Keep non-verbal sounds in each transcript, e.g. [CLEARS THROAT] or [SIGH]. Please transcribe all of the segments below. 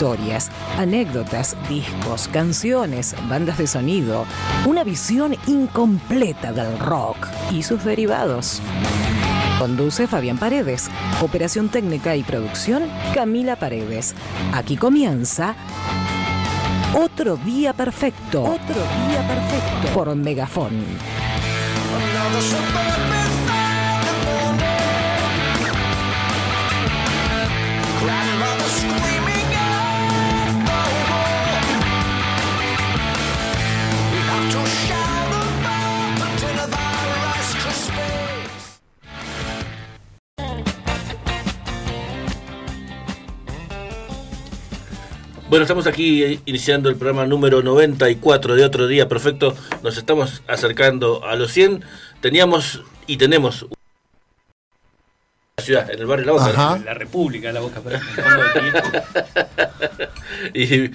historias, anécdotas, discos, canciones, bandas de sonido, una visión incompleta del rock y sus derivados. Conduce Fabián Paredes. Operación técnica y producción Camila Paredes. Aquí comienza otro día perfecto. Otro día perfecto. Por Megafón. Bueno, estamos aquí iniciando el programa número 94 de otro día perfecto. Nos estamos acercando a los 100. Teníamos y tenemos la ciudad, en el barrio La Boca. Ajá. La República, la boca [LAUGHS] y,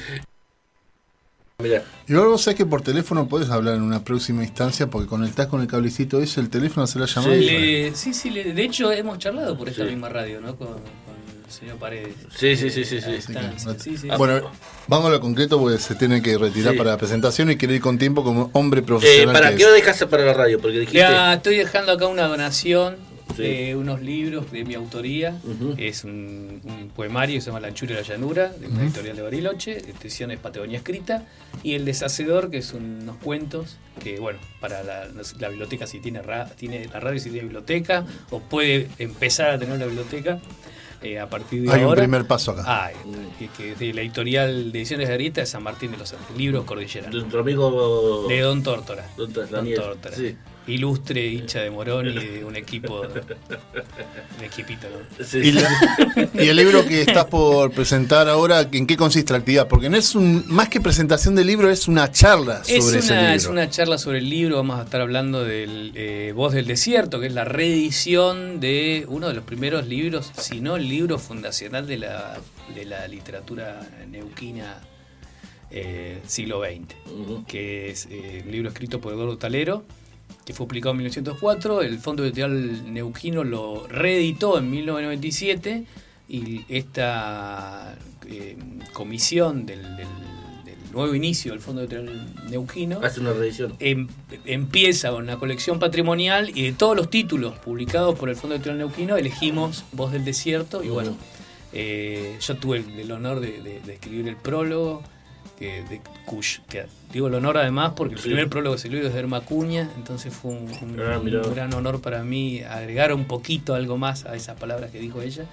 mira, Igual vos sabés que por teléfono podés hablar en una próxima instancia porque conectás con el cablecito ese, el teléfono hace la llamada. Sí. Le- sí, sí, le- de hecho hemos charlado por esta Sí. misma radio, ¿no? Con, señor Paredes. sí, sí, sí, sí, sí. Está. Bueno, vamos a lo concreto porque se tiene que retirar Sí. para la presentación y quiere ir con tiempo como hombre Eh, profesional. ¿Para que qué es. hora dejaste para la radio? Porque dijiste. Ya, estoy dejando acá una donación Sí. de unos libros de mi autoría. Ujú. Es un, un poemario que se llama La anchura y la llanura, de una editorial de Bariloche, edición es Patagonia Escrita. Y El Deshacedor, que son unos cuentos que, bueno, para la, biblioteca, si tiene, ra- tiene la radio, si tiene biblioteca, o puede empezar a tener la biblioteca eh, a partir de Hay un primer paso acá. Ah, y que de la editorial de ediciones de Arieta de San Martín de los Andes, libros Cordillera. De nuestro amigo. De Don Tórtora. Don Don Tórtora. sí. Ilustre hincha de Morón y de un equipo. Un equipito, ¿no? Sí, Y, la- y el libro que estás por presentar ahora, ¿en qué consiste la actividad? Porque no es un, más que presentación del libro, es una charla sobre Es ese libro. es una charla sobre el libro. Vamos a estar hablando del eh, Voz del Desierto, que es la reedición de uno de los primeros libros, si no el libro fundacional de la, de la literatura neuquina eh, siglo XX. Que es eh, un libro escrito por Eduardo Talero, que fue publicado en 1904. El Fondo Editorial Neuquino lo reeditó en 1997 y esta eh, comisión del, del- del nuevo inicio del Fondo Editorial Neuquino Hace una reedición. em- empieza con una colección patrimonial y de todos los títulos publicados por el Fondo Editorial Neuquino elegimos Voz del Desierto y bueno, eh, yo tuve el, el honor de, de- de escribir el prólogo, que, de, cuyo- que digo el honor además porque el Sí. primer prólogo se lo dio desde Irma Acuña, entonces fue un, un- Ah, un gran honor para mí agregar un poquito algo más a esas palabras que dijo ella.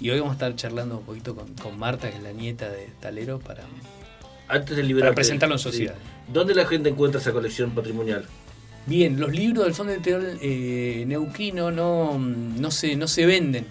Y hoy vamos a estar charlando un poquito con, con Marta, que es la nieta de Talero, para, Antes de para presentarlo en sociedad. ¿Dónde la gente encuentra esa colección patrimonial? Bien, los libros del Fondo Editorial eh, Neuquino no, no, se, no se venden.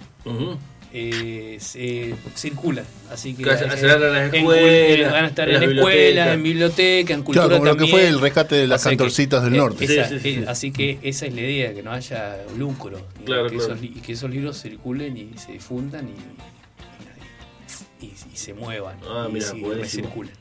Eh, se circulan. Así que eh, a las en escuelas, van a estar en en, las escuelas, bibliotecas. en biblioteca, en cultura Claro, como lo que fue el rescate de las que, cantorcitas del eh, norte. esa- Sí, sí, sí, eh, sí. Así que esa es la idea, que no haya lucro. y Claro, que, claro. Esos, li- y que esos libros circulen y se difundan y, y- y- y se muevan Ah, y, mira, recirculen.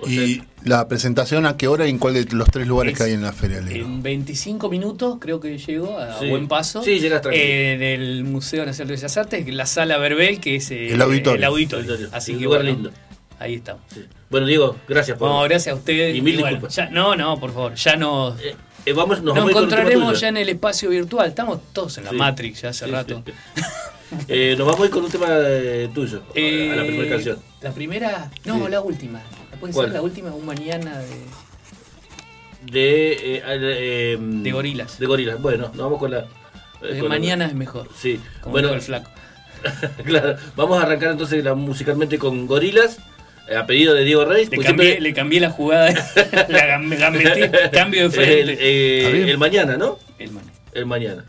O ¿Y sea, la presentación a qué hora y en cuál de los tres lugares Es que hay en la Feria Libro? En 25 minutos creo que llego a Sí. buen paso. Sí, llegas tranquilo. En el Museo Nacional de Bellas Artes, la sala Verbel, que es eh, El auditorio. el auditorio. Auditorio. Así que lugar bueno, lindo. ahí estamos. sí. Bueno, Diego, gracias por. No, gracias a ustedes. Y mil bueno, disculpas. ya- no, no, por favor. Ya nos, Eh, eh, vamos, nos nos vamos encontraremos ya en el espacio virtual. Estamos todos en la Sí. Matrix ya hace Sí, rato. sí. [LAUGHS] Eh, nos vamos a ir con un tema eh, tuyo, a- Eh, a la primera canción. La primera, no, Sí. la última. Puede ¿Cuál? ser la última, un mañana de, De, eh, eh, de gorilas. De gorilas. Bueno, nos vamos con la. eh, la- mañana es mejor. Sí. Como bueno, el flaco. [LAUGHS] claro. Vamos a arrancar entonces la, musicalmente con gorilas. eh, A pedido de Diego Reyes. Le pues cambié, siempre- le cambié la jugada, [LAUGHS] la gam- [LAUGHS] cambio de frente. el, eh, el mañana, ¿no? El man. El mañana.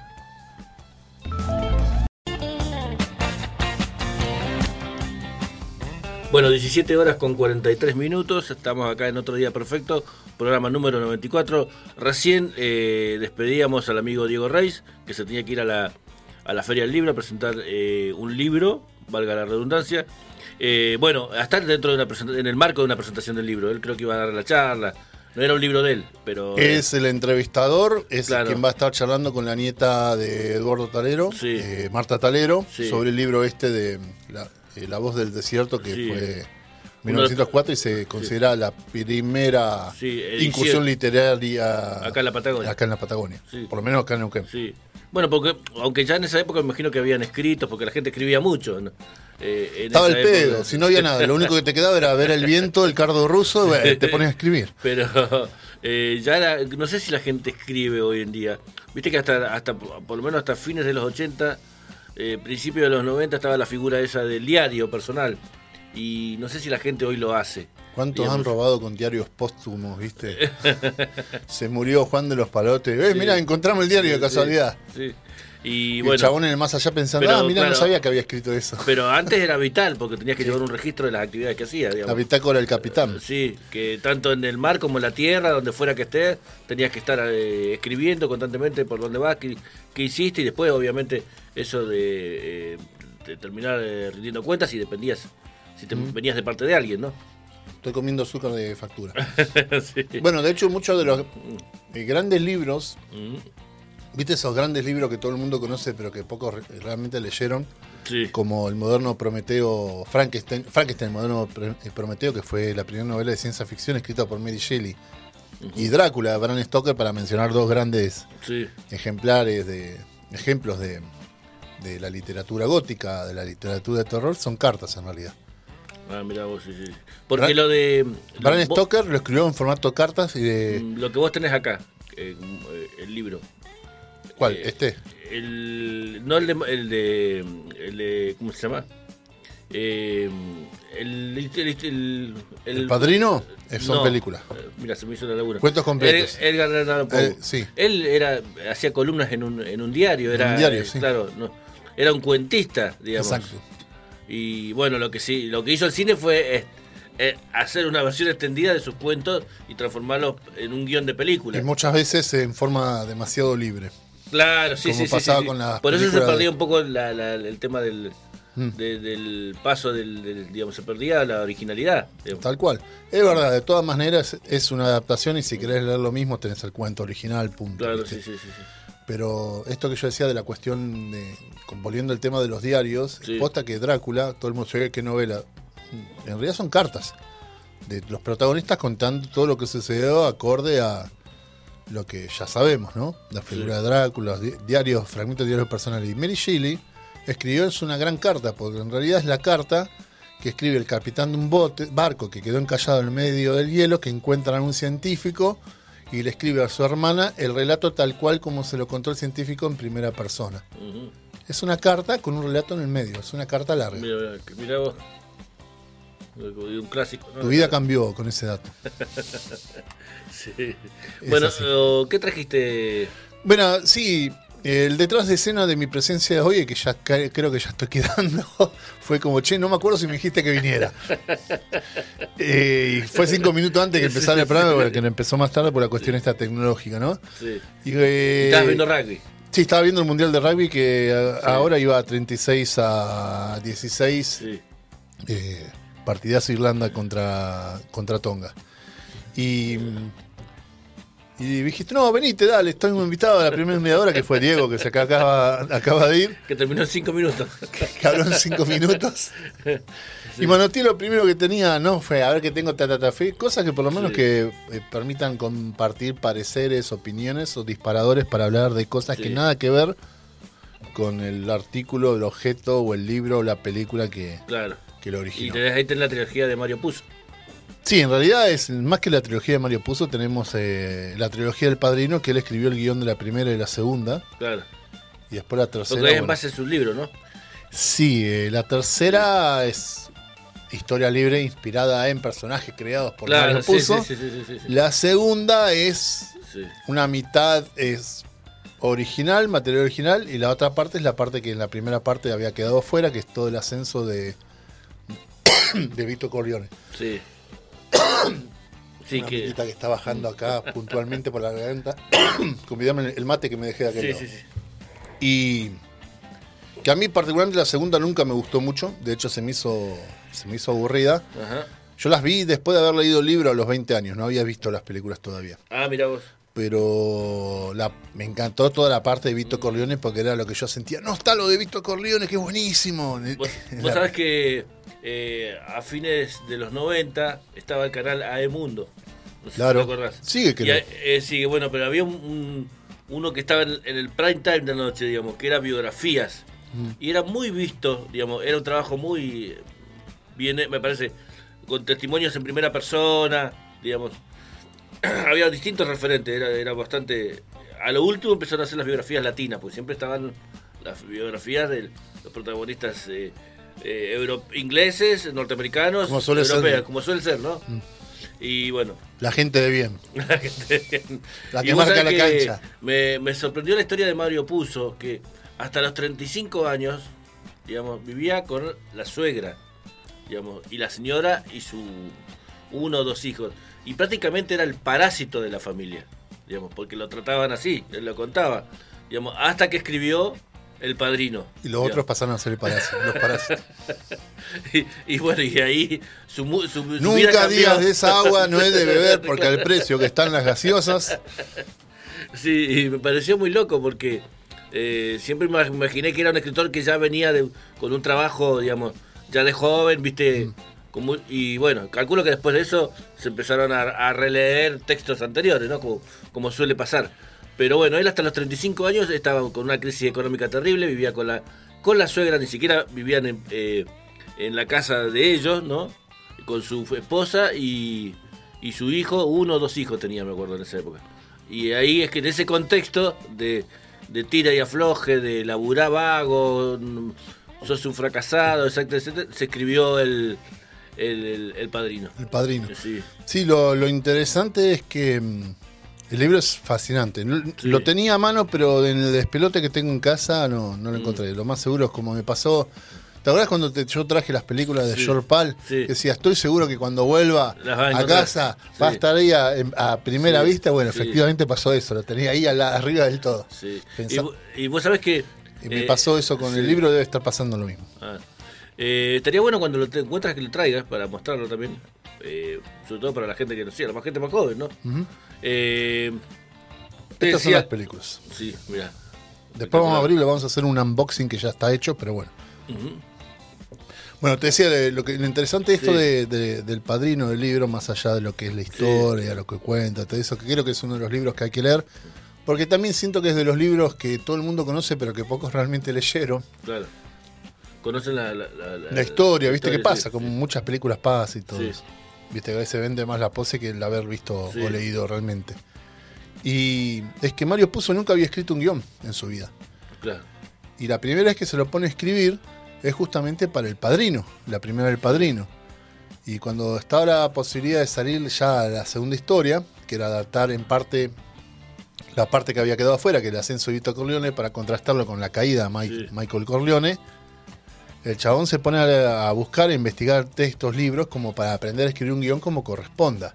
Bueno, 17 horas con 43 minutos, estamos acá en otro día perfecto, programa número 94. Recién eh, despedíamos al amigo Diego Reis, que se tenía que ir a la, a la Feria del Libro a presentar eh, un libro, valga la redundancia. Eh, bueno, a estar dentro de una en el marco de una presentación del libro, él creo que iba a dar la charla, no era un libro de él, pero... Es el entrevistador, es Claro. quien va a estar charlando con la nieta de Eduardo Talero, Sí. eh, Marta Talero, Sí. sobre el libro este de la, eh, La voz del desierto, que Sí. fue 1904 y se considera la primera Sí, incursión literaria Acá en la Patagonia. acá en la Patagonia. Sí. Por lo menos acá en Neuquén. Bueno, porque aunque ya en esa época me imagino que habían escritos, porque la gente escribía mucho. ¿no? Eh, en Estaba el época. pedo, si no había nada. Lo único que te quedaba era ver el viento, el cardo ruso, y bueno, te pones a escribir. Pero eh, ya era, no sé si la gente escribe hoy en día. Viste que hasta, hasta por lo menos hasta fines de los 80, eh, principios de los 90 estaba la figura esa del diario personal. Y no sé si la gente hoy lo hace. ¿Cuántos digamos. han robado con diarios póstumos, viste? [LAUGHS] Se murió Juan de los Palotes. Eh, Sí. mira, encontramos el diario de casualidad. Sí. Y Y bueno, el chabón en el más allá pensando, Pero, ah, mira, claro. no sabía que había escrito eso. pero antes era vital porque tenías que llevar un registro de las actividades que hacía. La Digamos. bitácora del capitán. Sí, que tanto en el mar como en la tierra, donde fuera que estés, tenías que estar eh, escribiendo constantemente por dónde vas, qué, qué hiciste y después obviamente eso de, eh, de terminar eh, rindiendo cuentas y dependías, si te venías de parte de alguien, ¿no? Estoy comiendo azúcar de factura. [LAUGHS] sí. Bueno, de hecho, muchos de los eh, grandes libros, Mm, viste esos grandes libros que todo el mundo conoce, pero que pocos re- realmente leyeron, sí. como el moderno Prometeo, Frankenstein, Frankenstein, el moderno eh, Prometeo, que fue la primera novela de ciencia ficción escrita por Mary Shelley, y Drácula, de Bram Stoker, para mencionar dos grandes Sí, ejemplares de ejemplos de, de la literatura gótica, de la literatura de terror, son cartas en realidad. Ah, mira vos, sí, sí. Porque lo de... Lo, vos- Stoker lo escribió en formato cartas y de... mm, lo que vos tenés acá, eh, eh, el libro. ¿Cuál? eh, Este. El, no el de, el de, el de- ¿Cómo se llama? Eh, el, el, el, El Padrino son no, películas. Mira, se me hizo la laguna. Cuentos completos. Ed- Edgar Allan Poe. Sí. Él era, hacía columnas en un, en un diario. Era, un diario, sí. Claro, no, era un cuentista, digamos. Exacto. Y bueno, lo que sí, lo que hizo el cine fue eh, eh, hacer una versión extendida de sus cuentos y transformarlos en un guion de película. Y muchas veces en forma demasiado libre. Claro, sí, Como sí, pasaba sí, sí. con las Por eso se perdía de- un poco la- la- el tema del, Mm. de- del paso del, del- digamos, se perdía la originalidad. digamos. Tal cual. Es verdad, de todas maneras es una adaptación y si querés leer lo mismo tenés el cuento original, punto. Claro, sí, sí, sí. Pero esto que yo decía de la cuestión de, volviendo al tema de los diarios, Sí. posta que Drácula, todo el mundo se ve que novela, en realidad son cartas de los protagonistas contando todo lo que sucedió acorde a lo que ya sabemos, ¿no? La figura Sí. de Drácula, los di- diarios, fragmentos de diarios personales. Y Mary Shelley escribió es una gran carta, porque en realidad es la carta que escribe el capitán de un bote, barco que quedó encallado en medio del hielo, que encuentran a un científico y le escribe a su hermana el relato tal cual como se lo contó el científico en primera persona. Es una carta con un relato en el medio, es una carta larga. Mira, mira, vos. Un clásico. ¿no? Tu vida cambió con ese dato. [LAUGHS] Sí. Bueno, así. o, ¿qué trajiste? Bueno, sí, el detrás de escena de mi presencia de hoy, que ya creo que ya estoy quedando, [LAUGHS] fue como, che, no me acuerdo si me dijiste que viniera. [LAUGHS] Eh, y fue cinco minutos antes que empezara el programa, porque no empezó más tarde por la cuestión esta tecnológica, ¿no? Sí. Y, eh, Estabas viendo rugby. Sí, estaba viendo el Mundial de Rugby que a- ahora iba a 36 a 16. Sí. eh, partidazo Irlanda contra, contra Tonga. Y, y dijiste, no, venite, dale, estoy invitado a la primera mediadora que fue Diego, que se acaba, acaba de ir, Que terminó en cinco minutos. [LAUGHS] que habló en cinco minutos. Y Manotti lo primero que tenía, no, fue a ver que tengo tatatafe, cosas que por lo menos Sí. que eh, permitan compartir pareceres, opiniones o disparadores para hablar de cosas que Sí. nada que ver con el artículo, el objeto o el libro o la película que, Claro. que lo Y originó. tenés, ahí tenés la trilogía de Mario Puzo. Sí, en realidad es más que la trilogía de Mario Puzo, tenemos eh, la trilogía del Padrino, que él escribió el guion de la primera y la segunda, Claro. y después la tercera. Porque en base a su libro, ¿no? Sí, eh, la tercera es historia libre inspirada en personajes creados por Claro, Mario Puzo. sí, sí. La segunda es una mitad es original, material original, y la otra parte es la parte que en la primera parte había quedado fuera, que es todo el ascenso de, [COUGHS] de Vito Corleone. Sí. Sí, una que. está bajando acá [LAUGHS] puntualmente por la garganta. [COUGHS] Convidame el mate que me dejé de aquel Sí, lado. sí, sí. Y que a mí particularmente la segunda nunca me gustó mucho. De hecho se me hizo, se me hizo aburrida. Ajá. Yo las vi después de haber leído el libro a los 20 años. No había visto las películas todavía. Ah, mira vos. Pero la, me encantó toda la parte de Vito Corleone porque era lo que yo sentía. No está lo de Vito Corleone, que es buenísimo. Vos, [LAUGHS] vos sabés que eh, a fines de los 90 estaba el canal AE Mundo. No sé Claro. si te acordás. Sigue, creo. eh, sigue, bueno, pero había un, un- uno que estaba en, en el prime time de la noche, digamos, que era biografías. Mm. Y era muy visto, digamos, era un trabajo muy bien, eh, me parece, con testimonios en primera persona, digamos. [CLEARS THROAT] había distintos referentes, era, era bastante... A lo último empezaron a hacer las biografías latinas, porque siempre estaban las biografías de los protagonistas eh, eh, ingleses, norteamericanos, Como suele ser. europeos, como suele ser, ¿no? Mm. Y bueno, La gente de [LAUGHS] bien. la gente- La Y que marca la que cancha. Me, me sorprendió la historia de Mario Puzo, que hasta los 35 años, digamos, vivía con la suegra, digamos, y la señora y su uno o dos hijos. Y prácticamente era el parásito de la familia, digamos, porque lo trataban así, él lo contaba, digamos, hasta que escribió El Padrino. Y los otros pasaron a ser el parásito, los parásitos. [LAUGHS] Y, y bueno, y ahí su, su, su Nunca digas de esa agua no es de [LAUGHS] beber [LAUGHS] porque al precio que están las gaseosas. Sí, y me pareció muy loco porque eh, siempre me imaginé que era un escritor que ya venía de, con un trabajo, digamos, ya de joven, viste, como, y bueno, calculo que después de eso se empezaron a, a releer textos anteriores, ¿no? Como, como suele pasar. Pero bueno, él hasta los 35 años estaba con una crisis económica terrible, vivía con la, con la suegra, ni siquiera vivían en, eh, en la casa de ellos, ¿no? Con su esposa y, y su hijo, uno o dos hijos tenía, me acuerdo, en esa época. Y ahí es que en ese contexto de, de tira y afloje, de laburar vago, mm, sos un fracasado, etcétera, etcétera, se escribió el, el, el- el padrino. El padrino. Sí, Sí, lo, lo interesante es que mm, el libro es fascinante. Sí. Lo tenía a mano, pero en el despelote que tengo en casa no, Mm. no lo encontré. Lo más seguro es como me pasó. ¿Te acuerdas cuando te- yo traje las películas de Sí, George Pal? sí. Que decía, estoy seguro que cuando vuelva a casa va a estar ahí a, primera vista. Bueno, efectivamente pasó eso. Lo tenía ahí a la- arriba del todo. Y, vo- y vos sabés que... Y me eh, pasó eso con el libro, debe estar pasando lo mismo. Ah. Eh, estaría bueno cuando lo te encuentras que lo traigas para mostrarlo también. eh, sobre todo para la gente que no sé, la más gente más joven, ¿no? Eh, te Estas son las películas. Sí, mira. Después vamos a abrir, le vamos a hacer un unboxing que ya está hecho, pero bueno. Bueno, te decía, lo, que, lo interesante esto Sí. de- de- del padrino del libro, más allá de lo que es la historia, lo que cuenta, todo eso, que creo que es uno de los libros que hay que leer, porque también siento que es de los libros que todo el mundo conoce, pero que pocos realmente [LAUGHS] leyeron. Claro. Conocen la, la, la- La historia, ¿viste qué pasa? sí, Como muchas películas pasa y todo Sí. eso. Viste que a veces vende más la pose que el haber visto o leído realmente. Y es que Mario Puzo nunca había escrito un guion en su vida. Claro. Y la primera vez que se lo pone a escribir es justamente para El Padrino, la primera del Padrino. Y cuando estaba la posibilidad de salir ya a la segunda historia, que era adaptar en parte la parte que había quedado afuera, que era el ascenso de Vito Corleone, para contrastarlo con la caída de Mike- Sí. Michael Corleone, el chabón se pone a, buscar, a investigar textos, libros, como para aprender a escribir un guion como corresponda.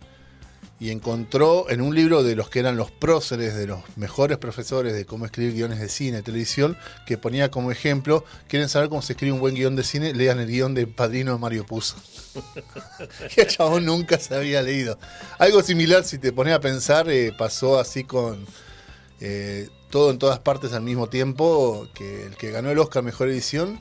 Y encontró en un libro de los que eran los próceres, de los mejores profesores de cómo escribir guiones de cine televisión, que ponía como ejemplo, quieren saber cómo se escribe un buen guion de cine, lean el guion de Padrino de Mario Puzo. [LAUGHS] y el chabón nunca se había leído. Algo similar, si te pones a pensar, eh, pasó así con eh, todo en todas partes al mismo tiempo, que el que ganó el Oscar Mejor Edición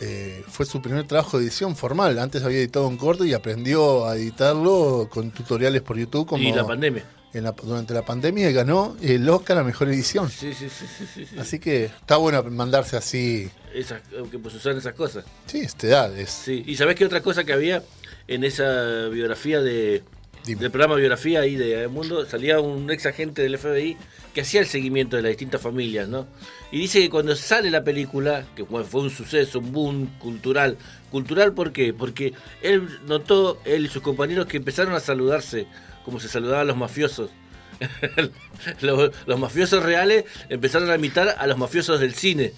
eh, fue su primer trabajo de edición formal. Antes había editado un corto y aprendió a editarlo con tutoriales por YouTube. Como Y la pandemia. en la- durante la pandemia ganó el Oscar a Mejor Edición. Sí, sí, sí, sí, sí, sí. Así que está bueno mandarse así. Esas, que pues usan esas cosas. Sí, esta edad es. Sí. ¿Y sabés qué otra cosa que había en esa biografía de Dime. del programa Biografía ahí de Mundo? Salía un ex agente del FBI que hacía el seguimiento de las distintas familias, ¿no? Y dice que cuando sale la película, que fue un suceso, un boom cultural, cultural ¿por qué? Porque él notó, él y sus compañeros, que empezaron a saludarse como se saludaban los mafiosos. [LAUGHS] los, los mafiosos reales empezaron a imitar a los mafiosos del cine.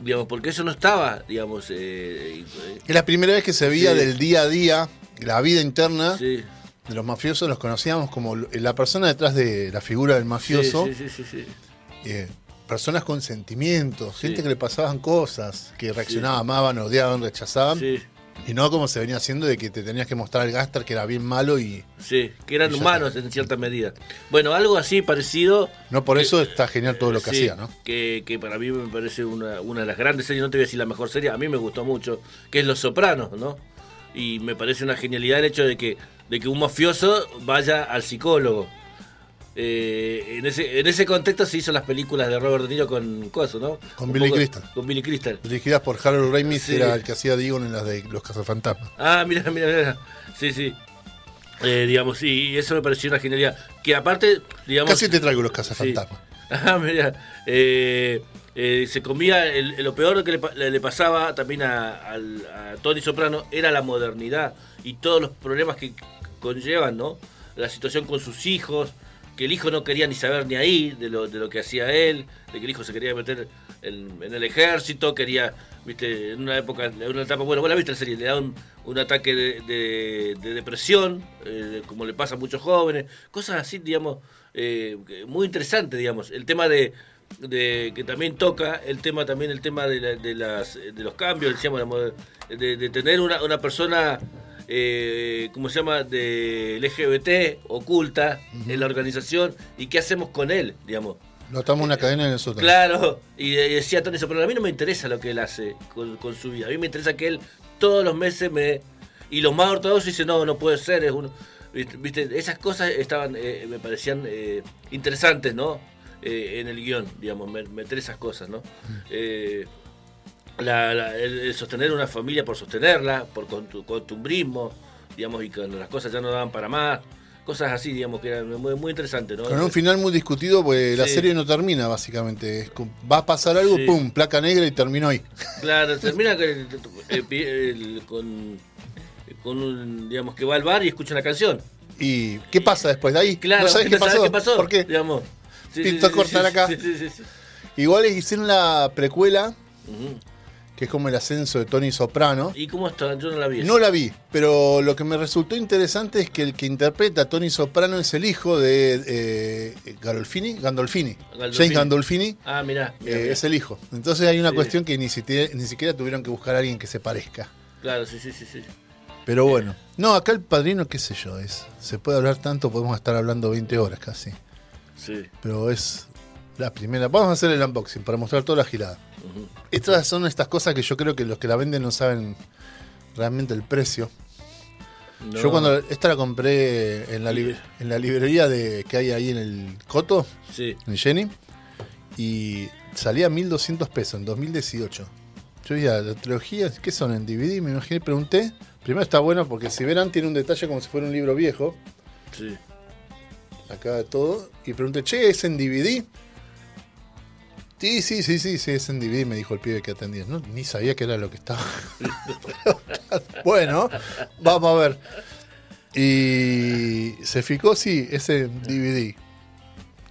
Digamos, porque eso no estaba, digamos, eh, Es la primera vez que se veía Sí. del día a día, la vida interna sí, de los mafiosos. Los conocíamos como la persona detrás de la figura del mafioso. Sí, sí, sí, eh, personas con sentimientos, gente que le pasaban cosas, que reaccionaban, amaban, odiaban, rechazaban. Sí, Y no como se venía haciendo de que te tenías que mostrar al Gaster que era bien malo y sí, que eran humanos en cierta medida. Bueno, algo así parecido. no por eso está genial todo lo que sí, hacía, ¿no? Que, que para mí me parece una, una de las grandes series, no te voy a decir la mejor serie, a mí me gustó mucho, que es Los Sopranos, ¿no? Y me parece una genialidad el hecho de que, de que un mafioso vaya al psicólogo. Eh, en, ese, en ese contexto se hizo las películas de Robert De Niro con Coso, ¿no? Con Un Billy poco- Crystal. Con Billy Crystal. Dirigidas por Harold Ramis, Sí. era el que hacía Digon en las de Los Cazafantasmas. Ah, mira, mira, mira. Sí, sí. Eh, digamos, y eso me pareció una genialidad. Que aparte, digamos. Casi te traigo Los sí. Cazafantasmas. [LAUGHS] Ah, mira. eh, eh, se comía, el, lo peor que le, le- pasaba también a, Tony Soprano era la modernidad y todos los problemas que conllevan, ¿no? La situación con sus hijos, que el hijo no quería ni saber ni ahí de lo, de lo que hacía él, de que el hijo se quería meter en, el ejército, quería, viste, en una época, en una etapa, bueno, la viste la serie, le da un, un ataque de, de- de depresión, eh, como le pasa a muchos jóvenes, cosas así, digamos, eh, muy interesante, digamos. El tema de, de que también toca, el tema también, el tema de, la- de las, de los cambios, decíamos, de, de tener una, una persona, eh, ¿cómo se llama?, de LGBT, oculta, en la organización, y qué hacemos con él, digamos. Lo atamos una cadena en sótano. Claro, y, y decía Tony Soprano, a mí no me interesa lo que él hace con, con su vida, a mí me interesa que él todos los meses me... Y los más ortodoxos dicen, no, no puede ser, es uno... Viste, viste, esas cosas estaban, eh, me parecían eh, interesantes, ¿no? Eh, en el guion, digamos, me- meter esas cosas, ¿no? Eh, la- la- el, el sostener una familia por sostenerla, por costumbrismo, digamos, y cuando las cosas ya no daban para más, cosas así, digamos, que eran muy, muy interesantes, ¿no? Con un final muy discutido, pues la serie no termina, básicamente. Va a pasar algo, Sí. pum, placa negra y terminó ahí. Claro, [LAUGHS] termina eh, el- con, con un, digamos, que va al bar y escucha una canción. ¿Y qué pasa después de ahí? Claro, ¿No sabes qué no sabes pasó? qué pasó? ¿Por qué? Digamos. Sí, Pinto cortar acá. Sí, sí, sí, sí. Igual hicieron la precuela, que es como el ascenso de Tony Soprano. ¿Y cómo está? Yo no la vi. No la vi, pero lo que me resultó interesante es que el que interpreta a Tony Soprano es el hijo de eh, Gandolfini, Gandolfini, Gandolfini. James Gandolfini. Ah, mirá. mirá, eh, mirá. es el hijo. Entonces hay una cuestión que ni siquiera, ni siquiera tuvieron que buscar a alguien que se parezca. Claro, sí, sí, sí. sí. Pero bueno. No, acá el padrino, qué sé yo, es. Se puede hablar tanto, podemos estar hablando 20 horas casi. Sí. Pero es la primera. Vamos a hacer el unboxing para mostrar toda la girada. Estas son estas cosas que yo creo que los que la venden no saben realmente el precio. No. Yo cuando esta la compré en la, en la librería de, que hay ahí en el Coto, Sí. en Jenny, y salía 1200 pesos en 2018. Yo decía, la trilogía, ¿qué son en DVD? Me imaginé, pregunté. Primero está bueno porque si verán tiene un detalle como si fuera un libro viejo, Sí. Acá de todo, y pregunté, che, ¿es en DVD? Sí, sí, sí, sí, sí, es en DVD, me dijo el pibe que atendía. No, ni sabía que era lo que estaba. [LAUGHS] bueno, vamos a ver. Y se fijó, sí, es en DVD.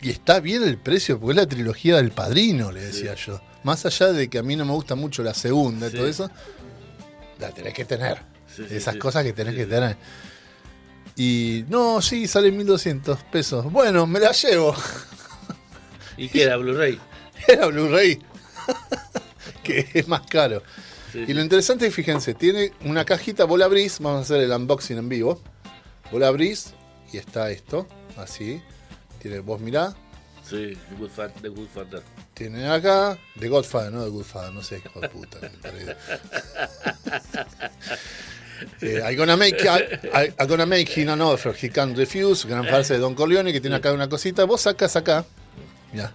Y está bien el precio, porque es la trilogía del padrino, le decía yo. Más allá de que a mí no me gusta mucho la segunda y Sí. todo eso, la tenés que tener. Sí, Esas cosas que tenés que tener. Y no, sí, sale 1200 pesos. Bueno, me la llevo. ¿Y qué era Blu-ray? [LAUGHS] Era Blu-ray. [LAUGHS] que es más caro. Sí, Y lo interesante es, fíjense, tiene una cajita, vos la abrís, vamos a hacer el unboxing en vivo. Vos la abrís y está esto, así. Tiene, vos mirá, Sí, The Good Fa- The Good Father. tiene acá, The Godfather, no The Goodfather, no sé, hijo de puta. [LAUGHS] Eh, I'm gonna make I, I'm gonna make him an offer. He can't refuse. Gran frase de Don Corleone que tiene acá una cosita. Vos sacas acá. Mira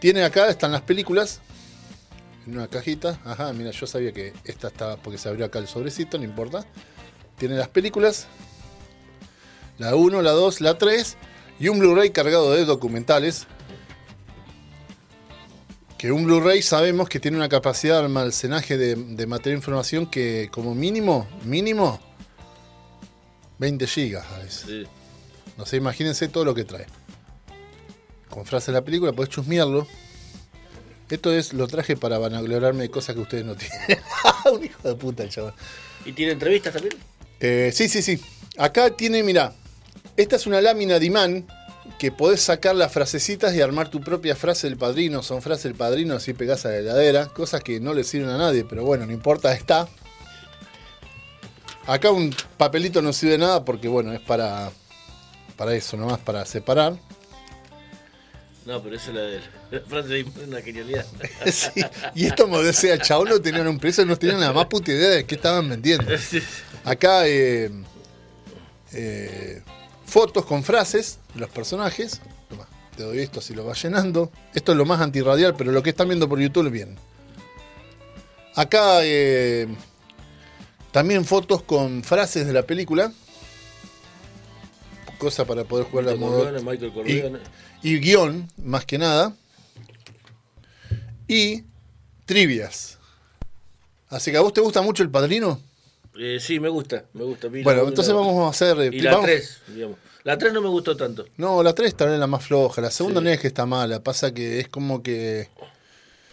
tiene acá están las películas. En una cajita. Ajá mira yo sabía que esta estaba porque se abrió acá el sobrecito no importa. Tiene las películas. La 1 la 2 la 3 y un Blu-ray cargado de documentales que un Blu-ray sabemos que tiene una capacidad de almacenaje de, de material de información que como mínimo, mínimo, 20 gigas a veces. Sí. No sé, imagínense todo lo que trae. Con frase de la película podés chusmearlo. Esto es, lo traje para vanagloriarme de cosas que ustedes no tienen. [LAUGHS] un hijo de puta el chaval. ¿Y tiene entrevistas también? Eh, sí, sí, sí. Acá tiene, mirá, esta es una lámina de imán que podés sacar las frasecitas y armar tu propia frase del padrino. Son frases del padrino, así pegás a la heladera. Cosas que no le sirven a nadie, pero bueno, no importa, está. Acá un papelito no sirve de nada porque, bueno, es para, para eso nomás, para separar. No, pero esa es la de la frase de una genialidad. [LAUGHS] Sí, Y estos modelos, el chabón no tenían un precio, no tenían la más puta idea de qué estaban vendiendo. Acá eh, eh, fotos con frases los personajes. Toma, te doy esto así lo vas llenando. Esto es lo más antirradial, pero lo que están viendo por YouTube bien. Acá eh, también fotos con frases de la película. Cosa para poder jugar a Michael modo. Corleone, Michael y, Corleone. y guion, más que nada. Y trivias. Así que a vos te gusta mucho el padrino. Eh, sí, me gusta, me gusta. Bueno, entonces vamos a hacer. eh, Y la vamos- 3, digamos. La 3 no me gustó tanto. No, la 3 también es la más floja. La segunda Sí. no es que está mala. Pasa que es como que.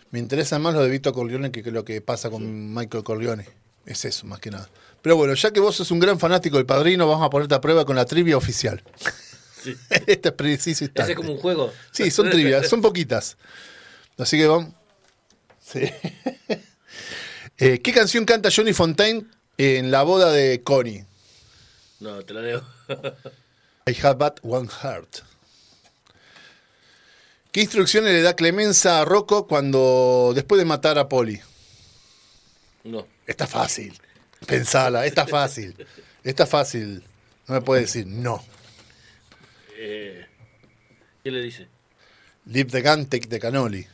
Me interesa más lo de Vito Corleone que, lo que pasa con Michael Corleone. Es eso, más que nada. Pero bueno, ya que vos sos un gran fanático del padrino, vamos a ponerte a prueba con la trivia oficial. Sí. [LAUGHS] este es preciso Ese es como un juego. Sí, son trivias, son poquitas. Así que vamos. Sí. [LAUGHS] Eh, ¿Qué canción canta Johnny Fontaine en la boda de Connie? No, te la debo. [LAUGHS] I have but one heart. ¿Qué instrucciones le da Clemenza a Rocco cuando después de matar a Polly? No. Está fácil. Pensala, está fácil. Está fácil. No me puede decir no. Eh, ¿Qué le dice? Leave the gun, take the cannoli.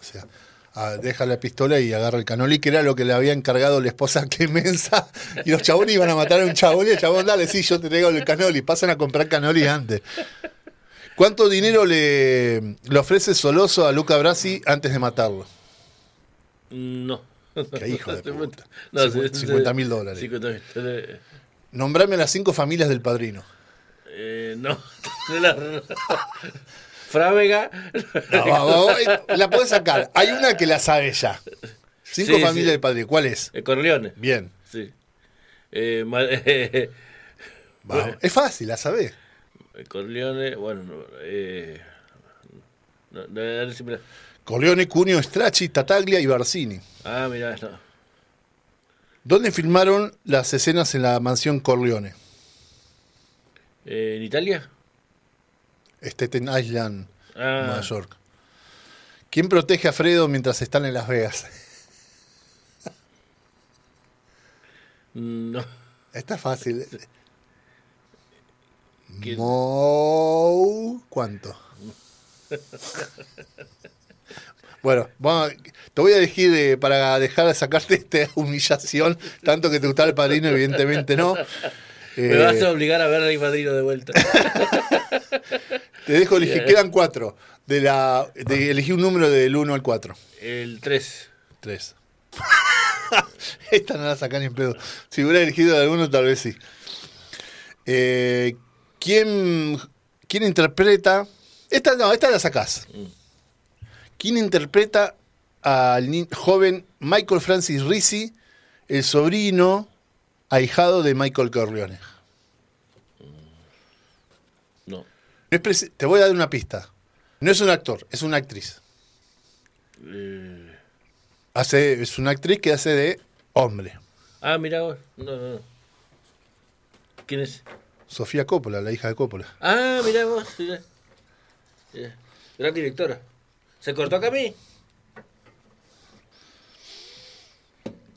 O sea, ah, deja la pistola y agarra el canoli, que era lo que le había encargado la esposa a [LAUGHS] Clemenza. Y los chabones iban a matar a un chabón y el chabón, dale, sí, yo te traigo el canoli. Pasan a comprar canoli antes. ¿Cuánto dinero le, le ofrece Soloso a Luca Brasi antes de matarlo? No. Qué hijo de [LAUGHS] puta. No, Cincu- sí, 50 mil dólares. 50 mil. Eh, Nombrame las cinco familias del padrino. eh, no. [LAUGHS] De la- Frávega. No, va, la podés sacar. Hay una que la sabe ya. Cinco Sí, familias sí. del padrino. ¿Cuál es? Eh, Corleone. Bien. Sí. Eh, ma- [LAUGHS] eh, Vamos. Es fácil, la sabés. Corleone, bueno, no, eh, no, no, la- Corleone, Cuneo, Stracci, Tataglia y Barsini. Ah, mirá, no. ¿Dónde filmaron las escenas en la mansión Corleone? Eh, ¿En Italia? Staten Island, Ah. Nueva York. ¿Quién protege a Fredo mientras están en Las Vegas? No. Está fácil. ¿Cuánto? Bueno, vamos a- te voy a elegir eh, para dejar de sacarte esta humillación, tanto que te gustaba el padrino, evidentemente no. Me Eh, vas a obligar a ver a mi padrino de vuelta. [LAUGHS] te dejo elegir, quedan cuatro. De la, de, elegí un número del 1 al 4. El 3. Tres. [LAUGHS] Esta no la sacan ni en pedo. Si hubiera elegido alguno, tal vez sí. Eh, ¿quién, ¿Quién interpreta? Esta no, esta la sacás. ¿Quién interpreta al joven Michael Francis Risi, el sobrino ahijado de Michael Corleone? No. No es preci- Te voy a dar una pista. No es un actor, es una actriz. Eh, Hace, es una actriz que hace de hombre. ah, mirá vos. No, no, no. ¿Quién es? Sofía Coppola, la hija de Coppola. Ah, mirá vos. mirá. Mirá. Gran directora. ¿Se cortó acá a mí?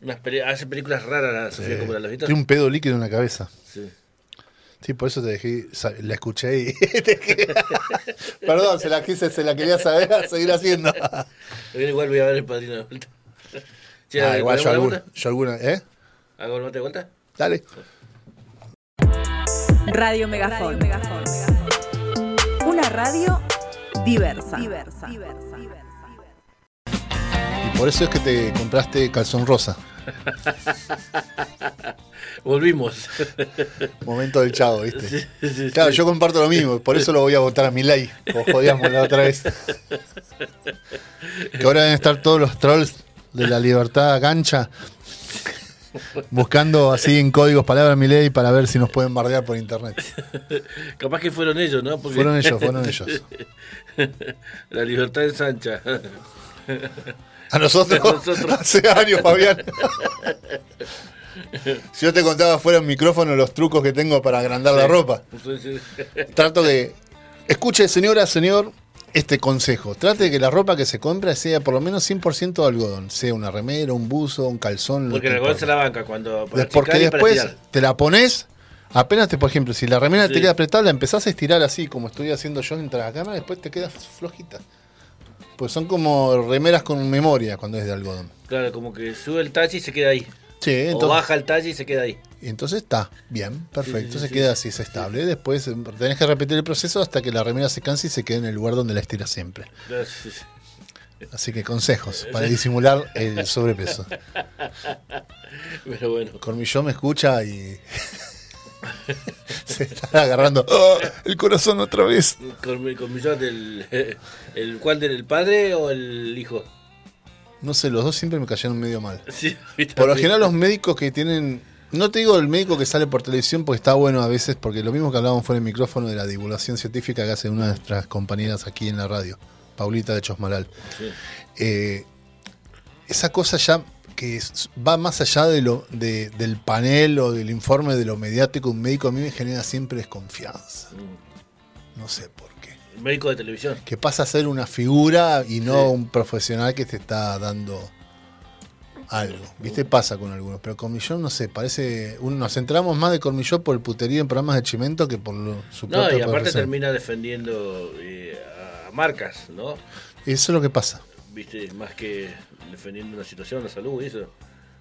Unas hace películas raras la Sofía Coppola, ¿las viste? Tiene un pedo líquido en la cabeza. Sí. Sí, por eso te dejé, la escuché y [LAUGHS] te dejé- Perdón, se la quise, se la quería saber, a seguir haciendo. Igual voy a ver el padrino de vuelta. Che, Ah, igual yo ¿ponemos la alguna, yo alguna, ¿eh? ¿Hago mate de vuelta? Dale. Radio Megafón. Una radio diversa. Y por eso es que te compraste calzón rosa. [LAUGHS] Volvimos. Momento del chavo, ¿viste? Claro, yo comparto lo mismo, por eso lo voy a votar a mi ley. Como jodíamos la otra vez. [LAUGHS] Que ahora deben estar todos los trolls de la libertad gancha buscando así en códigos palabras mi ley para ver si nos pueden bardear por internet. Capaz que fueron ellos, ¿no? Porque Fueron ellos, fueron ellos. La libertad ensancha. A nosotros, A nosotros. hace años, Fabián. [LAUGHS] Si yo te contaba fuera en micrófono los trucos que tengo para agrandar la ropa. Trato de Escuche, señora, señor, este consejo. Trate de que la ropa que se compra sea por lo menos 100% de algodón. Sea una remera, un buzo, un calzón. Porque que el algodón se la banca cuando. para Porque para después te la pones, apenas te, por ejemplo, si la remera Sí. te queda apretada, la empezás a estirar así, como estoy haciendo yo entre la cámara, después te queda flojita. Pues son como remeras con memoria cuando es de algodón. Claro, como que sube el talle y se queda ahí. Sí, o baja el talle y se queda ahí. entonces está bien, perfecto, sí, se queda así, es estable. Después eh, tenés que repetir el proceso hasta que la remera se canse y se quede en el lugar donde la estiras siempre. Así que consejos [LAUGHS] para disimular el sobrepeso. [LAUGHS] Pero bueno. Cormillón me escucha y [LAUGHS] se está agarrando ¡Oh! el corazón otra vez. Con, mi- con millón del. El, ¿Cuál del el padre o el hijo? No sé, los dos siempre me cayeron medio mal. [LAUGHS] Por lo general los médicos que tienen... No te digo el médico que sale por televisión porque está bueno a veces, porque lo mismo que hablábamos fuera del micrófono de la divulgación científica que hace una de nuestras compañeras aquí en la radio, Paulita de Chosmalal. Sí. Eh, esa cosa ya que va más allá de lo, de- del panel o del informe de lo mediático, un médico a mí me genera siempre desconfianza. Mm. No sé por qué. Médico de televisión. Que pasa a ser una figura y no Sí. un profesional que te está dando algo. ¿Viste? Pasa con algunos. Pero Cormillón, no sé, parece. un- nos centramos más de Cormillón por el puterío en programas de Chimento que por lo, su No, y aparte profesión. termina defendiendo eh, a marcas, ¿no? Eso es lo que pasa. Viste, más que defendiendo una situación, la salud y eso.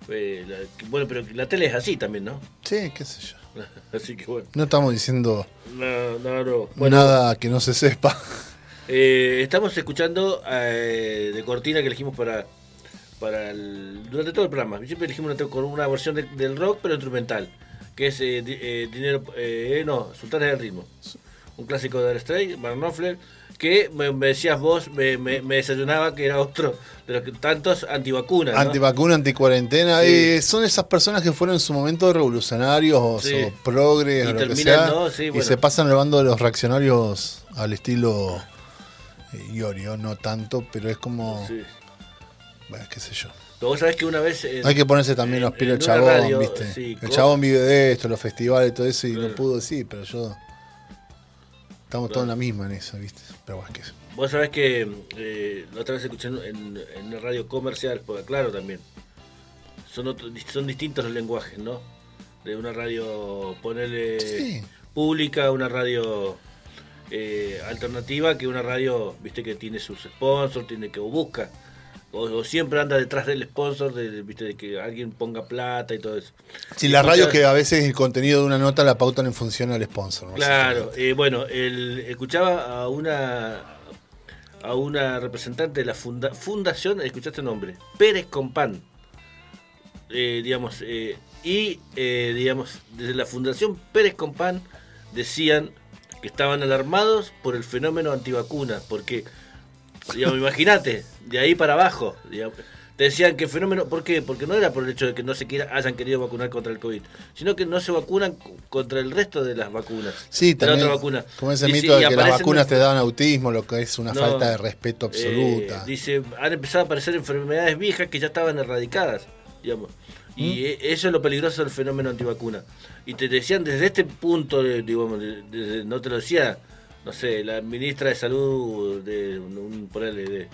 Eh, la- bueno, pero la tele es así también, ¿no? Sí, qué sé yo. [LAUGHS] Así que bueno. No estamos diciendo No, no, no. Bueno, nada que no se sepa. eh, estamos escuchando eh, de cortina que elegimos para para el- durante todo el programa. Siempre elegimos una, con una versión de- del rock, pero instrumental. Que es eh, di- eh, Dinero. Eh, no, Sultanes del Ritmo. Un clásico de Stray, Van Knopfler. Que me, me decías vos, me, me- me desayunaba que era otro de los que, tantos antivacunas. ¿no? Antivacuna, anticuarentena. Sí. eh, son esas personas que fueron en su momento revolucionarios o, Sí. o progres Y o lo que sea. ¿no? Sí, Y se pasan al bando de los reaccionarios al estilo eh, Iorio, no tanto, pero es como. Sí. Bueno, qué sé yo. Pero vos sabés que una vez. en- Hay que ponerse también los en- en una chabón, radio, ¿viste? sí, el chabón vive de esto, los festivales, todo eso, y Claro. no pudo decir, pero yo. Estamos todos en la misma en eso, ¿viste? Pero bueno, qué sé. Vos sabés que eh, la otra vez escuché en, en- una radio comercial, porque claro también, son, otro- son distintos los lenguajes, ¿no? De una radio, ponerle Sí. pública, una radio eh, alternativa, que una radio, viste, que tiene sus sponsors, tiene que busca, o, o siempre anda detrás del sponsor, de, viste, de que alguien ponga plata y todo eso. Si la radio Escuchá- que a veces el contenido de una nota la pautan en función al sponsor. ¿no? Claro, eh, bueno, el, escuchaba a una a una representante de la funda- fundación, escuchaste el nombre, Pérez Compán, eh, digamos, eh, y eh, digamos, desde la fundación Pérez Compán decían que estaban alarmados por el fenómeno antivacuna, porque, imagínate, de ahí para abajo, digamos, te decían que el fenómeno, ¿por qué? Porque no era por el hecho de que no se quiera, hayan querido vacunar contra el COVID, sino que no se vacunan contra el resto de las vacunas. Sí, de la también. otra vacuna. Como ese Dice, mito de que las vacunas te dan autismo, lo que es una No, falta de respeto absoluta. eh, dice, han empezado a aparecer enfermedades viejas que ya estaban erradicadas, digamos. Y ¿Mm? eh, eso es lo peligroso del fenómeno antivacuna. Y te decían desde este punto, de, digamos, de- desde- no te lo decía, no sé, la ministra de salud de un, ponele, de,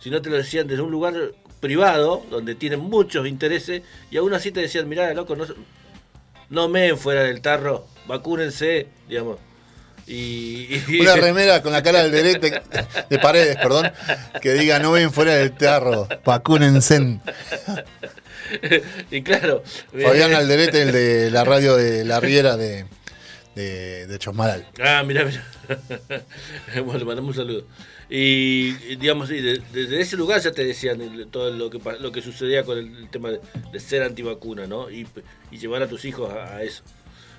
sino te lo decían desde un lugar privado, donde tienen muchos intereses, y aún así te decían, mirá, loco, no, no meen fuera del tarro, vacúnense, digamos. Y, y- [LAUGHS] Una [LAUGHS] remera con la cara del derete, de paredes, perdón, que diga no ven fuera del tarro, vacúnense. [LAUGHS] y claro, Fabián eh, Alderete, el de la radio de La Riera de, de, de. Ah, mira, mira. [LAUGHS] bueno, le mandamos un saludo. Y, y, digamos, de- desde ese lugar ya te decían todo lo que lo que sucedía con el, tema de, de ser antivacuna, ¿no? Y, y llevar a tus hijos a eso.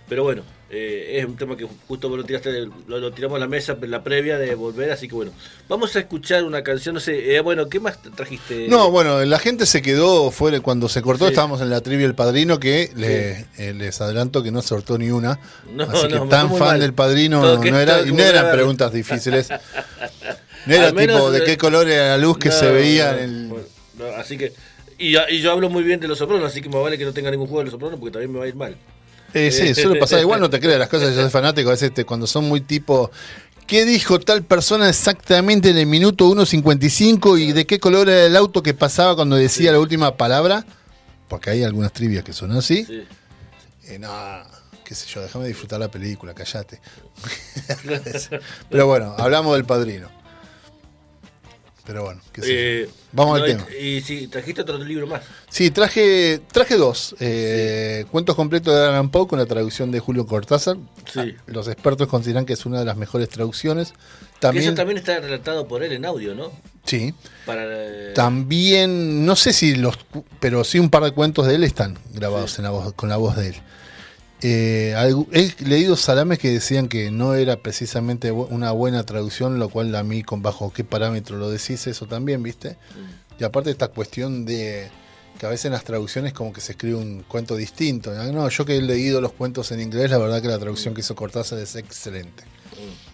Pero bueno, eh, es un tema que justo vos lo tiraste, lo, lo tiramos a la mesa en la previa de volver, así que bueno. Vamos a escuchar una canción, no sé, eh, bueno, ¿qué más trajiste? No, bueno, la gente se quedó fuera cuando se cortó. Sí. Estábamos en la trivia El Padrino, que le- eh, les adelanto que no sortó ni una. No, así que no, tan fue fan mal. del Padrino Todo no, era, y no eran preguntas difíciles. [LAUGHS] No era menos, tipo de qué color era la luz que No, se veía en el. bueno, así que. Y, y yo hablo muy bien de los sopranos, así que me vale que no tenga ningún juego de los sopranos porque también me va a ir mal. Eh, sí, suele [LAUGHS] pasar. Igual no te creas las cosas. Yo soy fanático. A veces te- cuando son muy tipo ¿Qué dijo tal persona exactamente en el minuto 1.55 y de qué color era el auto que pasaba cuando decía la última palabra? Porque hay algunas trivias que son así. Sí. Eh, no, qué sé yo, déjame disfrutar la película, callate. [LAUGHS] Pero bueno, hablamos del padrino. Pero bueno, qué sé. Eh, Vamos al tema. Y, y si trajiste otro libro más. Sí, traje, traje dos. eh, Cuentos completos de Alan Poe con la traducción de Julio Cortázar. Sí. Ah, Los expertos consideran que es una de las mejores traducciones. También, eso también está relatado por él en audio, ¿no? Sí. Para, eh, También, no sé si los, pero sí un par de cuentos de él están grabados en la voz, con la voz de él. Eh, he leído salames que decían que no era precisamente una buena traducción, lo cual a mí con bajo qué parámetro lo decís eso también, ¿viste? Mm. Y aparte esta cuestión de que a veces en las traducciones como que se escribe un cuento distinto. No, yo que he leído los cuentos en inglés, la verdad que la traducción que hizo Cortázar es excelente.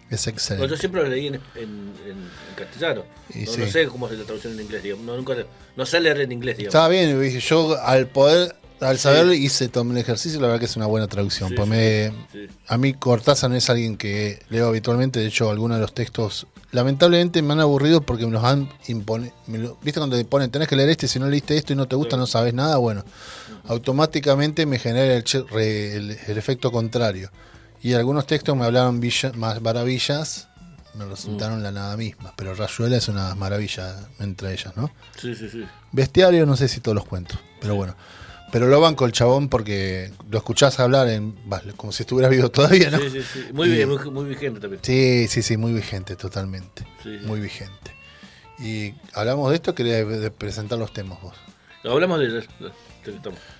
Es no, excelente. yo siempre lo leí en, en- en- en castellano. No, sí. no sé cómo es la traducción en inglés, digamos. No, nunca, no sé leer en inglés, digamos. Estaba bien, yo al poder, al saber hice tomé el ejercicio, la verdad que es una buena traducción. Sí, pues sí, me- sí. A mí Cortázar no es alguien que leo habitualmente, de hecho algunos de los textos lamentablemente me han aburrido porque me los han impone, me lo- ¿Viste cuando te ponen, tenés que leer este, si no leíste esto y no te gusta, no sabes nada? Bueno, automáticamente me genera el, el- el efecto contrario. Y algunos textos me hablaron villa- más maravillas, me resultaron la nada misma, pero Rayuela es una maravilla entre ellas, ¿no? Sí, sí, sí. Bestiario, no sé si todos los cuentos, pero bueno. Pero lo banco el chabón porque lo escuchás hablar en, como si estuviera vivo todavía, ¿no? Sí, sí, sí. Muy Y- bien, muy, muy vigente también. Sí, sí, sí, muy vigente, totalmente. Sí, sí. Muy vigente. Y hablamos de esto, quería de- de presentar los temas vos. Hablamos de...